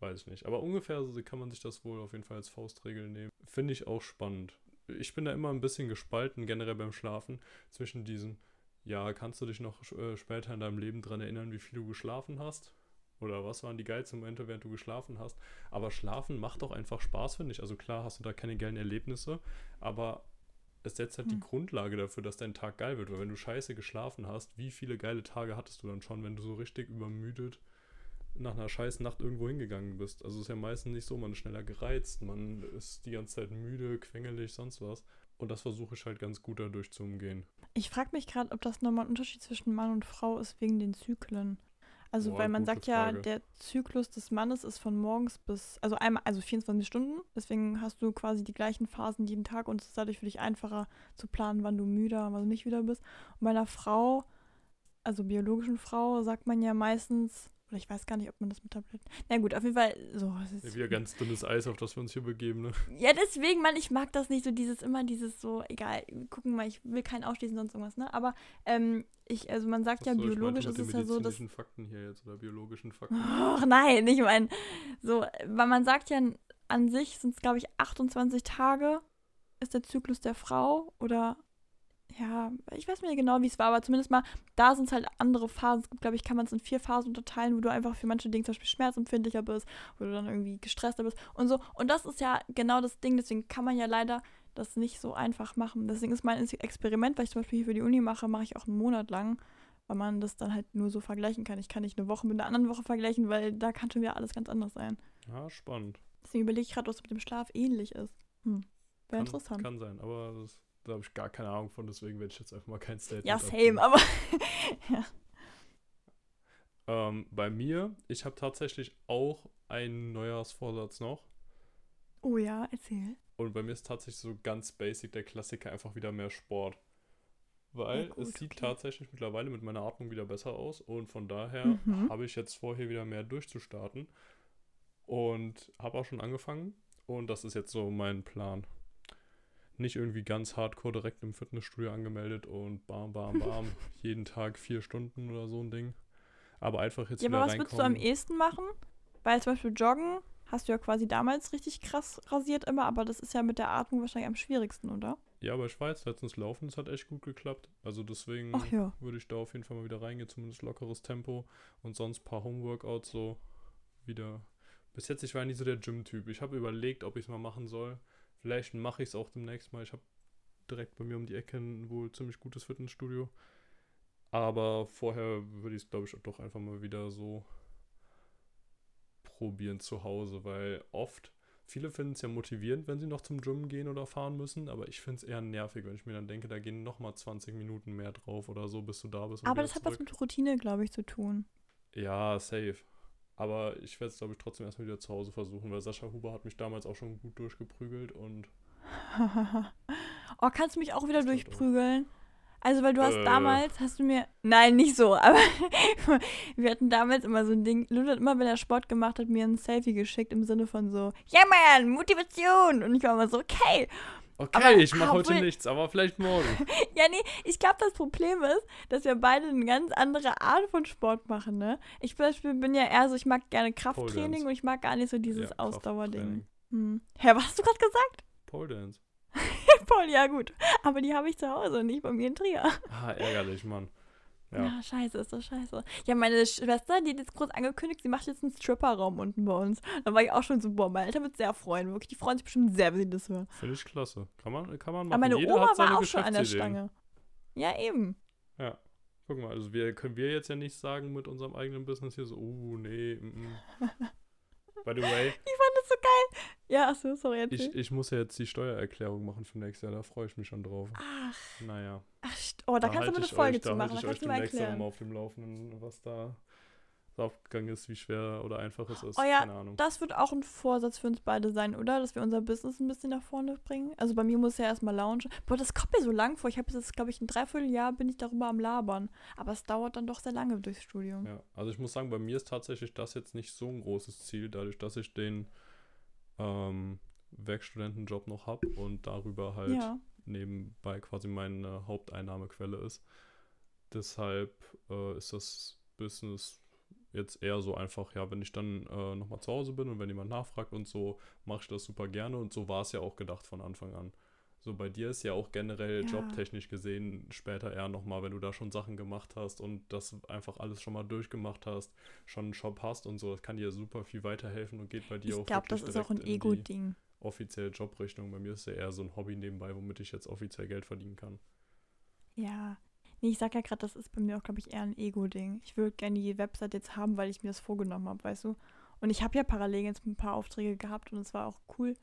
[SPEAKER 2] weiß ich nicht. Aber ungefähr so kann man sich das wohl auf jeden Fall als Faustregel nehmen. Finde ich auch spannend. Ich bin da immer ein bisschen gespalten, generell beim Schlafen, zwischen diesem, ja, kannst du dich noch äh, später in deinem Leben dran erinnern, wie viel du geschlafen hast? Oder was waren die geilsten Momente, während du geschlafen hast? Aber Schlafen macht auch einfach Spaß, finde ich. Also klar hast du da keine geilen Erlebnisse, aber es setzt halt die
[SPEAKER 1] Hm.
[SPEAKER 2] Grundlage dafür, dass dein Tag geil wird. Weil wenn du scheiße geschlafen hast, wie viele geile Tage hattest du dann schon, wenn du so richtig übermüdet nach einer scheiß Nacht irgendwo hingegangen bist? Also es ist ja meistens nicht so, man ist schneller gereizt, man ist die ganze Zeit müde, quengelig, sonst was. Und das versuche ich halt ganz gut dadurch zu umgehen.
[SPEAKER 1] Ich frage mich gerade, ob das nochmal ein Unterschied zwischen Mann und Frau ist wegen den Zyklen. Also,
[SPEAKER 2] Boah,
[SPEAKER 1] weil man sagt ja,
[SPEAKER 2] Frage.
[SPEAKER 1] der Zyklus des Mannes ist von morgens bis, also einmal, also 24 Stunden. Deswegen hast du quasi die gleichen Phasen jeden Tag und es ist dadurch für dich einfacher zu planen, wann du müder, wann du nicht wieder bist. Und bei einer Frau, also biologischen Frau, sagt man ja meistens, oder ich weiß gar nicht, ob man das mit Tabletten. Na gut, auf jeden Fall, so. es
[SPEAKER 2] Ja, wieder ganz dünnes Eis, auf das wir uns hier begeben, ne?
[SPEAKER 1] ja, deswegen, Mann, ich mag das nicht so, dieses immer dieses so, egal, gucken mal, ich will keinen ausschließen, sonst irgendwas, ne? Aber ähm, ich, also man sagt ja,
[SPEAKER 2] ich
[SPEAKER 1] biologisch ist es ja so, dass.
[SPEAKER 2] Fakten hier jetzt oder biologischen Fakten.
[SPEAKER 1] Ach nein, ich meine, so, weil man sagt ja, an sich sind es, glaube ich, 28 Tage ist der Zyklus der Frau oder ja, ich weiß nicht genau, wie es war, aber zumindest mal, da sind es halt andere Phasen. Es gibt, glaube ich, kann man es in vier Phasen unterteilen, wo du einfach für manche Dinge zum Beispiel schmerzempfindlicher bist, wo du dann irgendwie gestresster bist und so. Und das ist ja genau das Ding, deswegen kann man ja leider das nicht so einfach machen. Deswegen ist mein Experiment, was ich zum Beispiel hier für die Uni mache, mache ich auch einen Monat lang, weil man das dann halt nur so vergleichen kann. Ich kann nicht eine Woche mit einer anderen Woche vergleichen, weil da kann schon wieder alles ganz anders sein.
[SPEAKER 2] Ja, spannend.
[SPEAKER 1] Deswegen überlege ich gerade, was mit dem Schlaf ähnlich ist. Hm. Wäre interessant.
[SPEAKER 2] Kann sein, aber das, da habe ich gar keine Ahnung von, deswegen werde ich jetzt einfach mal kein Statement
[SPEAKER 1] ja,
[SPEAKER 2] abgeben.
[SPEAKER 1] same, aber [LAUGHS]
[SPEAKER 2] Ähm, bei mir, ich habe tatsächlich auch einen Neujahrsvorsatz noch.
[SPEAKER 1] Oh ja, erzähl.
[SPEAKER 2] Und bei mir ist tatsächlich so ganz basic der Klassiker einfach wieder mehr Sport. Weil
[SPEAKER 1] Ja, gut,
[SPEAKER 2] es sieht
[SPEAKER 1] okay.
[SPEAKER 2] tatsächlich mittlerweile mit meiner Atmung wieder besser aus. Und von daher
[SPEAKER 1] Mhm.
[SPEAKER 2] habe ich jetzt vor, hier wieder mehr durchzustarten. Und habe auch schon angefangen. Und das ist jetzt so mein Plan. Nicht irgendwie ganz hardcore direkt im Fitnessstudio angemeldet und bam, bam, bam, [LAUGHS] jeden Tag vier Stunden oder so ein Ding. Aber einfach jetzt
[SPEAKER 1] Ja,
[SPEAKER 2] wieder
[SPEAKER 1] aber was würdest du am ehesten machen? Weil zum Beispiel Joggen hast du ja quasi damals richtig krass rasiert immer, aber das ist ja mit der Atmung wahrscheinlich am schwierigsten, oder?
[SPEAKER 2] Ja, aber ich jetzt letztens laufen, das hat echt gut geklappt. Also deswegen
[SPEAKER 1] ja.
[SPEAKER 2] würde ich da auf jeden Fall mal wieder reingehen, zumindest lockeres Tempo und sonst ein paar Homeworkouts so wieder. Bis jetzt, ich war nie so der Gym-Typ. Ich habe überlegt, ob ich es mal machen soll. Vielleicht mache ich es auch demnächst mal. Ich habe direkt bei mir um die Ecke ein wohl ziemlich gutes Fitnessstudio. Aber vorher würde ich es, glaube ich, doch einfach mal wieder so probieren zu Hause, weil oft, viele finden es ja motivierend, wenn sie noch zum Gym gehen oder fahren müssen, aber ich finde es eher nervig, wenn ich mir dann denke, da gehen nochmal 20 Minuten mehr drauf oder so, bis du da bist.
[SPEAKER 1] Aber das hat was
[SPEAKER 2] zurück.
[SPEAKER 1] mit Routine, glaube ich, zu tun.
[SPEAKER 2] Ja, safe. Aber ich werde es, glaube ich, trotzdem erstmal wieder zu Hause versuchen, weil Sascha Huber hat mich damals auch schon gut durchgeprügelt und [LAUGHS]
[SPEAKER 1] oh, kannst du mich auch wieder durchprügeln? Also, weil du hast
[SPEAKER 2] Äh.
[SPEAKER 1] damals, hast du mir, nein, nicht so, [LAUGHS] aber wir hatten damals immer so ein Ding, Lulu hat immer, wenn er Sport gemacht hat, mir ein Selfie geschickt im Sinne von so, ja man, Motivation. Und ich war immer so, okay.
[SPEAKER 2] Okay,
[SPEAKER 1] Aber
[SPEAKER 2] ich mache heute nichts, aber vielleicht morgen. [LAUGHS]
[SPEAKER 1] Ja, nee, ich glaube, das Problem ist, dass wir beide eine ganz andere Art von Sport machen, ne? Ich Beispiel bin ja eher so, ich mag gerne Krafttraining und ich mag gar nicht so dieses
[SPEAKER 2] Ja,
[SPEAKER 1] Ausdauerding. Hm. Hä, was hast du gerade gesagt? [LAUGHS]
[SPEAKER 2] Pole Dance.
[SPEAKER 1] Paul, ja gut. Aber die habe ich zu Hause und nicht bei mir in Trier.
[SPEAKER 2] Ah, ärgerlich, Mann.
[SPEAKER 1] Ja.
[SPEAKER 2] Ja.
[SPEAKER 1] scheiße, ist das scheiße. Ja, meine Schwester, die hat jetzt groß angekündigt, sie macht jetzt einen Stripperraum unten bei uns. Da war ich auch schon so, boah, meine Eltern wird sehr freuen. Wirklich, die freuen sich bestimmt sehr, wenn sie das hören.
[SPEAKER 2] Finde ich klasse. Kann man, kann man machen.
[SPEAKER 1] Aber meine
[SPEAKER 2] Jeder
[SPEAKER 1] Oma war auch schon an der. Stange. Ja, eben.
[SPEAKER 2] Ja. Guck mal, also wir können wir jetzt ja nicht sagen mit unserem eigenen Business hier so, oh nee, mm, mm. [LAUGHS] By the way,
[SPEAKER 1] Ich fand das so geil. Ja, achso, sorry, erzähl.
[SPEAKER 2] ich, ich muss ja jetzt die Steuererklärung machen für nächstes Jahr, da freue ich mich schon drauf.
[SPEAKER 1] Ach,
[SPEAKER 2] Naja.
[SPEAKER 1] ach, oh, da, kannst du
[SPEAKER 2] halte
[SPEAKER 1] mal eine Folge
[SPEAKER 2] euch,
[SPEAKER 1] zu
[SPEAKER 2] da
[SPEAKER 1] machen.
[SPEAKER 2] halte
[SPEAKER 1] Da
[SPEAKER 2] ich euch demnächst mal auf dem Laufenden, was da aufgegangen ist, wie schwer oder einfach es ist.
[SPEAKER 1] Oh ja,
[SPEAKER 2] Keine Ahnung.
[SPEAKER 1] Das wird auch ein Vorsatz für uns beide sein, oder? Dass wir unser Business ein bisschen nach vorne bringen. Also bei mir muss ja erstmal launchen. Boah, das kommt mir so lang vor. Ich habe jetzt, glaube ich, ein Dreivierteljahr bin ich darüber am Labern. Aber es dauert dann doch sehr lange durchs Studium.
[SPEAKER 2] Ja, also ich muss sagen, bei mir ist tatsächlich das jetzt nicht so ein großes Ziel, dadurch, dass ich den ähm, Werkstudentenjob noch habe und darüber halt
[SPEAKER 1] Ja.
[SPEAKER 2] nebenbei quasi meine Haupteinnahmequelle ist. Deshalb äh, ist das Business jetzt eher so einfach, ja, wenn ich dann äh, nochmal zu Hause bin und wenn jemand nachfragt und so, mache ich das super gerne und so war es ja auch gedacht von Anfang an. So bei dir ist ja auch generell
[SPEAKER 1] Ja.
[SPEAKER 2] jobtechnisch gesehen später eher nochmal, wenn du da schon Sachen gemacht hast und das einfach alles schon mal durchgemacht hast, schon einen Job hast und so, das kann dir super viel weiterhelfen und geht bei dir
[SPEAKER 1] Ich
[SPEAKER 2] auch
[SPEAKER 1] glaube, das ist auch ein Ego-Ding.
[SPEAKER 2] offizielle Jobrichtung. Bei mir ist ja eher so ein Hobby nebenbei, womit ich jetzt offiziell Geld verdienen kann.
[SPEAKER 1] Ja. Nee, ich sag ja gerade, das ist bei mir auch, glaube ich, eher ein Ego-Ding. Ich würde gerne die Website jetzt haben, weil ich mir das vorgenommen habe, weißt du? Und ich habe ja parallel jetzt ein paar Aufträge gehabt und es war auch cool.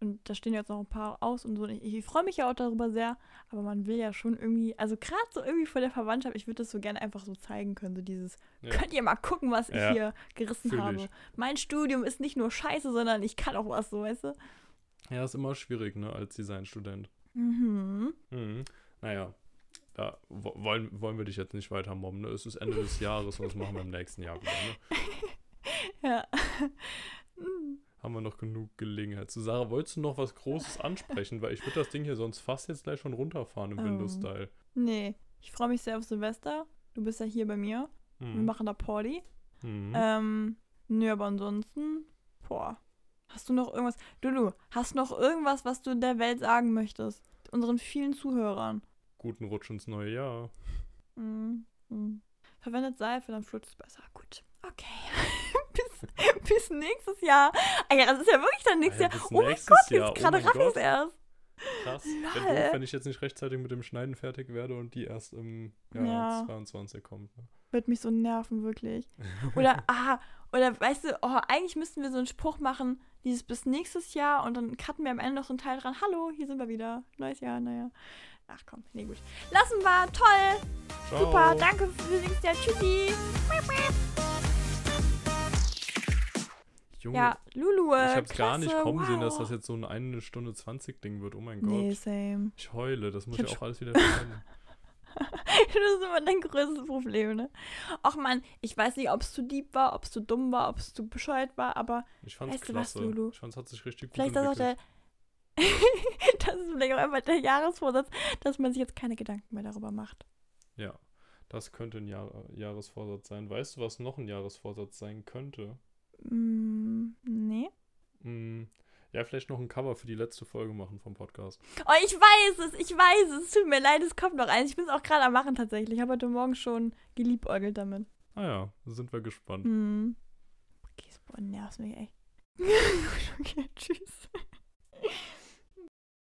[SPEAKER 1] Und da stehen jetzt noch ein paar aus und so. Und ich, ich freue mich ja auch darüber sehr, aber man will ja schon irgendwie, also gerade so irgendwie vor der Verwandtschaft, ich würde das so gerne einfach so zeigen können, so dieses,
[SPEAKER 2] Ja.
[SPEAKER 1] könnt ihr mal gucken, was
[SPEAKER 2] Ja,
[SPEAKER 1] ich hier gerissen
[SPEAKER 2] fühl
[SPEAKER 1] habe.
[SPEAKER 2] ich.
[SPEAKER 1] Mein Studium ist nicht nur scheiße, sondern ich kann auch was, so, weißt du?
[SPEAKER 2] Ja, ist immer schwierig, ne, als Designstudent.
[SPEAKER 1] Mhm.
[SPEAKER 2] Mhm. Naja, da wo- wollen, wollen wir dich jetzt nicht weiter mobben, ne? Es ist Ende des Jahres und das machen wir im nächsten Jahr wieder, ne? [LAUGHS]
[SPEAKER 1] Ja. [LAUGHS]
[SPEAKER 2] Haben wir noch genug Gelegenheit. Zu Sarah, wolltest du noch was Großes ansprechen? Weil ich würde das Ding hier sonst fast jetzt gleich schon runterfahren im
[SPEAKER 1] Ähm.
[SPEAKER 2] Windows-Style.
[SPEAKER 1] nee, ich freue mich sehr auf Silvester. Du bist ja hier bei mir. Wir
[SPEAKER 2] Mhm.
[SPEAKER 1] machen da Party.
[SPEAKER 2] Mhm.
[SPEAKER 1] Ähm, nö, aber ansonsten, boah. Hast du noch irgendwas? Lulu, hast du noch irgendwas, was du der Welt sagen möchtest? Unseren vielen Zuhörern.
[SPEAKER 2] Guten Rutsch ins neue Jahr.
[SPEAKER 1] Mhm. Mhm. Verwendet Seife, dann flutscht es besser. Gut. Okay. [LAUGHS] bis, bis nächstes Jahr. Ah ja, das ist ja wirklich dann nächstes
[SPEAKER 2] Ja,
[SPEAKER 1] Jahr.
[SPEAKER 2] bis
[SPEAKER 1] Oh mein Gott,
[SPEAKER 2] Jahr.
[SPEAKER 1] jetzt
[SPEAKER 2] Oh
[SPEAKER 1] gerade raff ich es erst.
[SPEAKER 2] Krass.
[SPEAKER 1] Lol.
[SPEAKER 2] Doof, wenn ich jetzt nicht rechtzeitig mit dem Schneiden fertig werde und die erst im Jahr
[SPEAKER 1] Ja.
[SPEAKER 2] 22 kommt. Ne?
[SPEAKER 1] Wird mich so nerven, wirklich. Oder, [LAUGHS] ah, oder weißt du, oh, eigentlich müssten wir so einen Spruch machen, dieses bis nächstes Jahr und dann cutten wir am Ende noch so einen Teil dran. Hallo, hier sind wir wieder. Neues Jahr, naja. Ach komm, nee, gut. Lassen wir, toll,
[SPEAKER 2] Ciao.
[SPEAKER 1] super, danke für nächstes Jahr, tschüssi.
[SPEAKER 2] Junge,
[SPEAKER 1] Ja, Lulu,
[SPEAKER 2] ich hab's gar nicht
[SPEAKER 1] klasse,
[SPEAKER 2] kommen sehen,
[SPEAKER 1] wow.
[SPEAKER 2] dass das jetzt so ein 1 Stunde 20 Ding wird. Oh mein Gott.
[SPEAKER 1] Nee, same.
[SPEAKER 2] Ich heule, das muss
[SPEAKER 1] Ich
[SPEAKER 2] ich, auch alles wieder schneiden. [LAUGHS]
[SPEAKER 1] das ist immer dein größtes Problem, ne? Ach man, ich weiß nicht, ob es zu deep war, ob es zu dumm war, ob es zu bescheuert war, aber
[SPEAKER 2] Ich fand's
[SPEAKER 1] Weißt du was,
[SPEAKER 2] klasse.
[SPEAKER 1] Lulu?
[SPEAKER 2] Ich fand's hat sich richtig gut
[SPEAKER 1] vielleicht ist das auch
[SPEAKER 2] entwickelt.
[SPEAKER 1] der, [LAUGHS] das ist vielleicht auch einfach der Jahresvorsatz, dass man sich jetzt keine Gedanken mehr darüber macht.
[SPEAKER 2] Ja, das könnte ein Jahr Jahresvorsatz sein. Weißt du, was noch ein Jahresvorsatz sein könnte?
[SPEAKER 1] Mm, nee.
[SPEAKER 2] Mm, ja, vielleicht noch ein Cover für die letzte Folge machen vom Podcast.
[SPEAKER 1] Oh, ich weiß es, ich weiß es. Es tut mir leid, es kommt noch eins. Ich bin es auch gerade am machen tatsächlich. Ich habe heute Morgen schon geliebäugelt damit.
[SPEAKER 2] Ah ja, sind wir gespannt.
[SPEAKER 1] Hm. Okay, nervt mich echt. [LAUGHS] okay, tschüss.